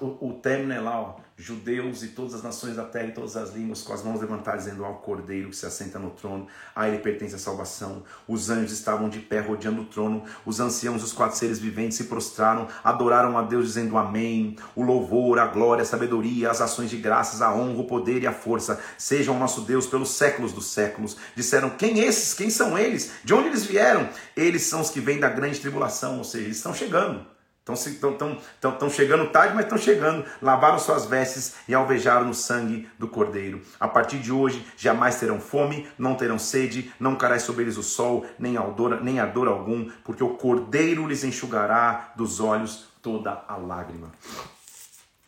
O, o término é lá, ó, judeus e todas as nações da terra e todas as línguas, com as mãos levantadas, dizendo ao Cordeiro que se assenta no trono, a ele pertence a salvação. Os anjos estavam de pé rodeando o trono, os anciãos, os quatro seres viventes se prostraram, adoraram a Deus, dizendo Amém. O louvor, a glória, a sabedoria, as ações de graças, a honra, o poder e a força sejam ao nosso Deus pelos séculos dos séculos. Disseram: Quem esses? Quem são eles? De onde eles vieram? Eles são os que vêm da grande tribulação, ou seja, eles estão chegando. Estão chegando tarde, mas estão chegando. Lavaram suas vestes e alvejaram no sangue do Cordeiro. A partir de hoje, jamais terão fome, não terão sede, não cairá sobre eles o sol, nem ardor, nem algum, porque o Cordeiro lhes enxugará dos olhos toda a lágrima.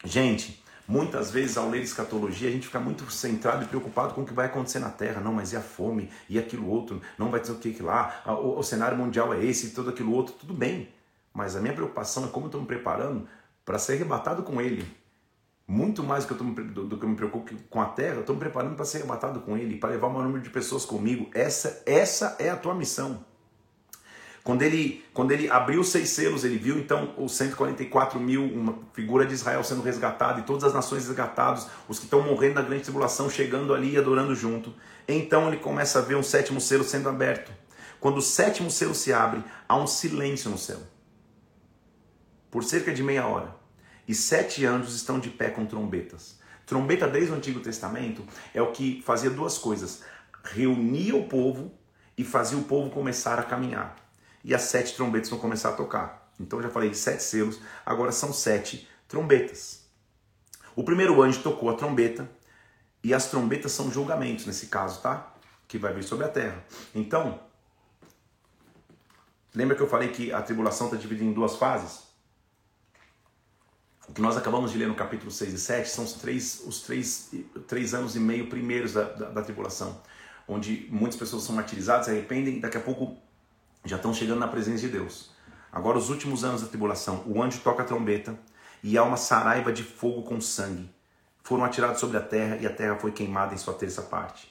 Gente, muitas vezes ao ler escatologia a gente fica muito centrado e preocupado com o que vai acontecer na Terra. Não, mas e a fome? E aquilo outro? Não vai ter o que, lá? O, o cenário mundial é esse todo aquilo outro. Tudo bem. Mas a minha preocupação é como eu estou me preparando para ser arrebatado com Ele. Muito mais do que, eu do que eu me preocupo com a terra, eu estou me preparando para ser arrebatado com Ele, para levar o maior número de pessoas comigo. Essa, essa é a tua missão. Quando ele, quando ele abriu os seis selos, ele viu então os 144 mil, uma figura de Israel sendo resgatada e todas as nações resgatadas, os que estão morrendo na grande tribulação, chegando ali e adorando junto. Então ele começa a ver um sétimo selo sendo aberto. Quando o sétimo selo se abre, há um silêncio no céu por cerca de meia hora. E sete anjos estão de pé com trombetas. Trombeta, desde o Antigo Testamento, é o que fazia duas coisas: reunia o povo e fazia o povo começar a caminhar. E as sete trombetas vão começar a tocar. Então, já falei de sete selos, agora são sete trombetas. O primeiro anjo tocou a trombeta, e as trombetas são julgamentos nesse caso, tá? Que vai vir sobre a terra. Então, lembra que eu falei que a tribulação está dividida em duas fases? O que nós acabamos de ler no capítulo 6 e 7 são os três, os três, três anos e meio primeiros da, da, da tribulação, onde muitas pessoas são martirizadas, se arrependem daqui a pouco já estão chegando na presença de Deus. Agora, os últimos anos da tribulação, o anjo toca a trombeta e há uma saraiva de fogo com sangue. Foram atirados sobre a terra e a terra foi queimada em sua terça parte.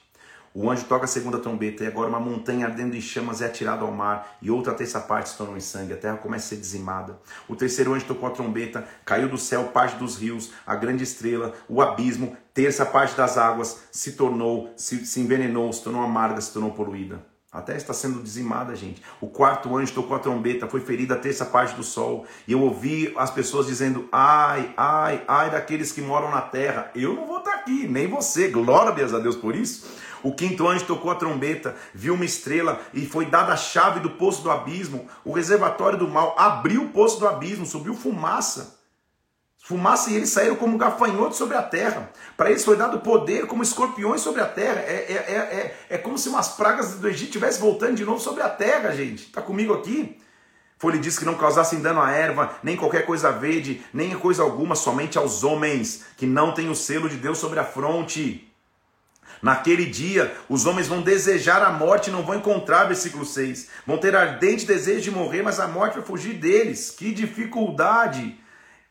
O anjo toca a segunda trombeta e agora uma montanha ardendo em chamas é atirada ao mar e outra terça parte se tornou em sangue. A terra começa a ser dizimada. O terceiro anjo tocou a trombeta, caiu do céu parte dos rios, a grande estrela, o abismo, terça parte das águas se tornou, se, se envenenou, se tornou amarga, se tornou poluída. A terra está sendo dizimada, gente. O quarto anjo tocou a trombeta, foi ferida a terça parte do sol. E eu ouvi as pessoas dizendo: Ai, ai, ai daqueles que moram na terra. Eu não vou estar aqui, nem você. Glória a Deus por isso. O quinto anjo tocou a trombeta, viu uma estrela e foi dada a chave do poço do abismo. O reservatório do mal abriu o poço do abismo, subiu fumaça. Fumaça e eles saíram como gafanhotos sobre a terra. Para eles foi dado poder como escorpiões sobre a terra. É, é, é, é, é como se umas pragas do Egito estivessem voltando de novo sobre a terra, gente. Está comigo aqui? Foi lhe disse que não causassem dano à erva, nem qualquer coisa verde, nem coisa alguma, somente aos homens que não têm o selo de Deus sobre a fronte. Naquele dia, os homens vão desejar a morte e não vão encontrar, versículo 6. Vão ter ardente desejo de morrer, mas a morte vai fugir deles. Que dificuldade!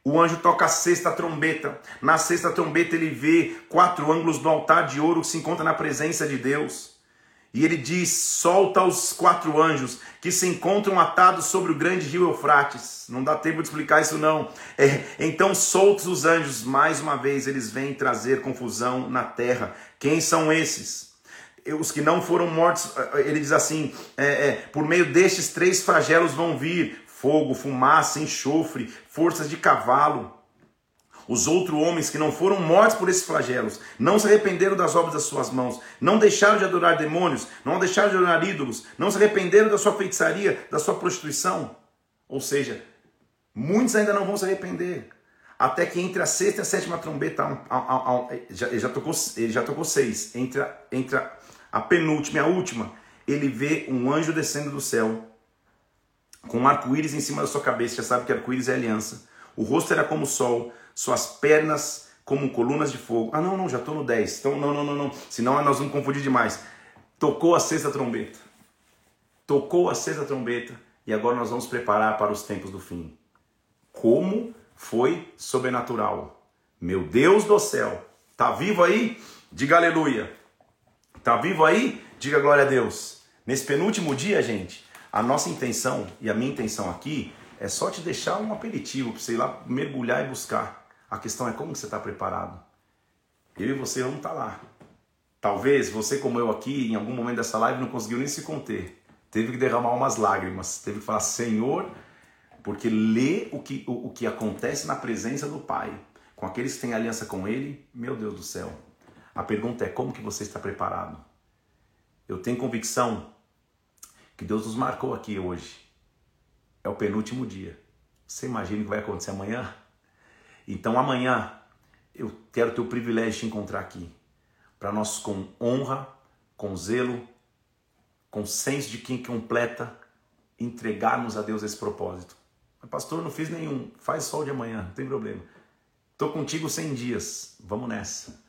O anjo toca a sexta trombeta. Na sexta trombeta, ele vê quatro ângulos do altar de ouro que se encontra na presença de Deus. E ele diz: solta os quatro anjos que se encontram atados sobre o grande rio Eufrates. Não dá tempo de explicar isso, não. É, então, soltos os anjos, mais uma vez, eles vêm trazer confusão na terra. Quem são esses? Os que não foram mortos, ele diz assim: é, é, por meio destes três flagelos vão vir fogo, fumaça, enxofre, forças de cavalo. Os outros homens que não foram mortos por esses flagelos, não se arrependeram das obras das suas mãos, não deixaram de adorar demônios, não deixaram de adorar ídolos, não se arrependeram da sua feitiçaria, da sua prostituição. Ou seja, muitos ainda não vão se arrepender. Até que entre a sexta e a sétima trombeta, já, ele, já tocou, ele já tocou seis, entre, a, entre a, penúltima e a última, ele vê um anjo descendo do céu, com um arco-íris em cima da sua cabeça, já sabe que arco-íris é aliança. O rosto era como o sol, suas pernas como colunas de fogo. Ah, não, não, já estou no 10. Então, não, não, não, não. Senão nós vamos confundir demais. Tocou a sexta trombeta. Tocou a sexta trombeta. E agora nós vamos preparar para os tempos do fim. Como foi sobrenatural. Meu Deus do céu. Tá vivo aí? Diga aleluia. Tá vivo aí? Diga glória a Deus. Nesse penúltimo dia, gente, a nossa intenção e a minha intenção aqui é só te deixar um aperitivo para você ir lá mergulhar e buscar. A questão é como você está preparado. Eu e você vamos estar tá lá. Talvez você, como eu aqui, em algum momento dessa live, não conseguiu nem se conter. Teve que derramar umas lágrimas. Teve que falar, Senhor, porque ler o que, o, o que acontece na presença do Pai, com aqueles que têm aliança com Ele, meu Deus do céu. A pergunta é como que você está preparado? Eu tenho convicção que Deus nos marcou aqui hoje. É o penúltimo dia. Você imagina o que vai acontecer amanhã? Então amanhã eu quero ter o privilégio de te encontrar aqui para nós com honra, com zelo, com senso de quem completa, entregarmos a Deus esse propósito. Mas, pastor, não fiz nenhum. Faz sol de amanhã, não tem problema. Estou contigo 100 dias. Vamos nessa.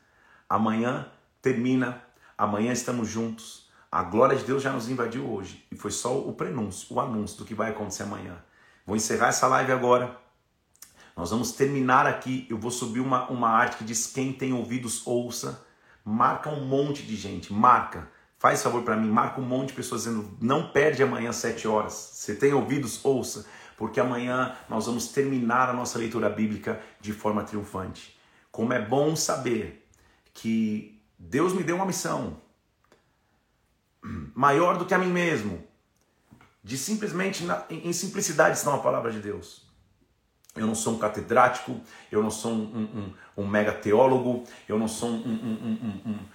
Amanhã termina. Amanhã estamos juntos. A glória de Deus já nos invadiu hoje. E foi só o prenúncio, o anúncio do que vai acontecer amanhã. Vou encerrar essa live agora. Nós vamos terminar aqui. Eu vou subir uma, uma arte que diz: quem tem ouvidos, ouça. Marca um monte de gente, marca. Faz favor para mim, marca um monte de pessoas dizendo: não perde amanhã sete horas. Você tem ouvidos, ouça, porque amanhã nós vamos terminar a nossa leitura bíblica de forma triunfante. Como é bom saber que Deus me deu uma missão maior do que a mim mesmo, de simplesmente, em simplicidade, está uma palavra de Deus. Eu não sou um catedrático, eu não sou um, um, um mega teólogo, eu não sou um,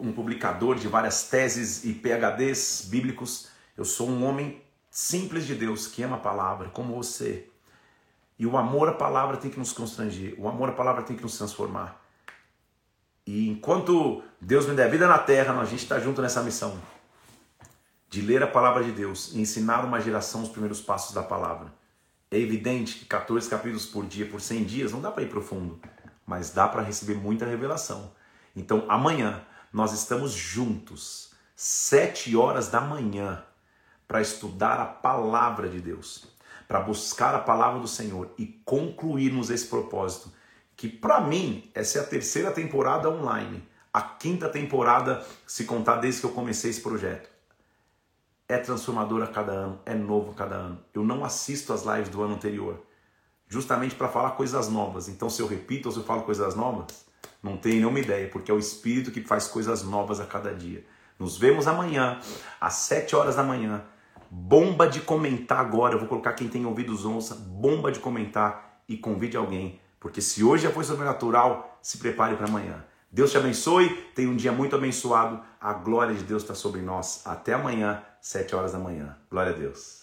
um, publicador de várias teses e PHDs bíblicos. Eu sou um homem simples de Deus que ama a palavra, como você. E o amor à palavra tem que nos constranger, o amor à palavra tem que nos transformar. E enquanto Deus me der vida na terra, a gente está junto nessa missão de ler a palavra de Deus e ensinar uma geração os primeiros passos da palavra. É evidente que 14 capítulos por dia, por 100 dias, não dá para ir profundo, mas dá para receber muita revelação. Então, amanhã, nós estamos juntos, 7 horas da manhã, para estudar a palavra de Deus, para buscar a palavra do Senhor e concluirmos esse propósito, que para mim, essa é a terceira temporada online, a quinta temporada, se contar desde que eu comecei esse projeto é transformador a cada ano, é novo a cada ano. Eu não assisto as lives do ano anterior, justamente para falar coisas novas. Então, se eu repito ou se eu falo coisas novas, não tenho nenhuma ideia, porque é o Espírito que faz coisas novas a cada dia. Nos vemos amanhã, às 7 horas da manhã. Bomba de comentar agora. Eu vou colocar quem tem ouvidos onça, bomba de comentar e convide alguém. Porque se hoje já foi sobrenatural, se prepare para amanhã. Deus te abençoe, tenha um dia muito abençoado. A glória de Deus está sobre nós. Até amanhã, sete horas da manhã. Glória a Deus.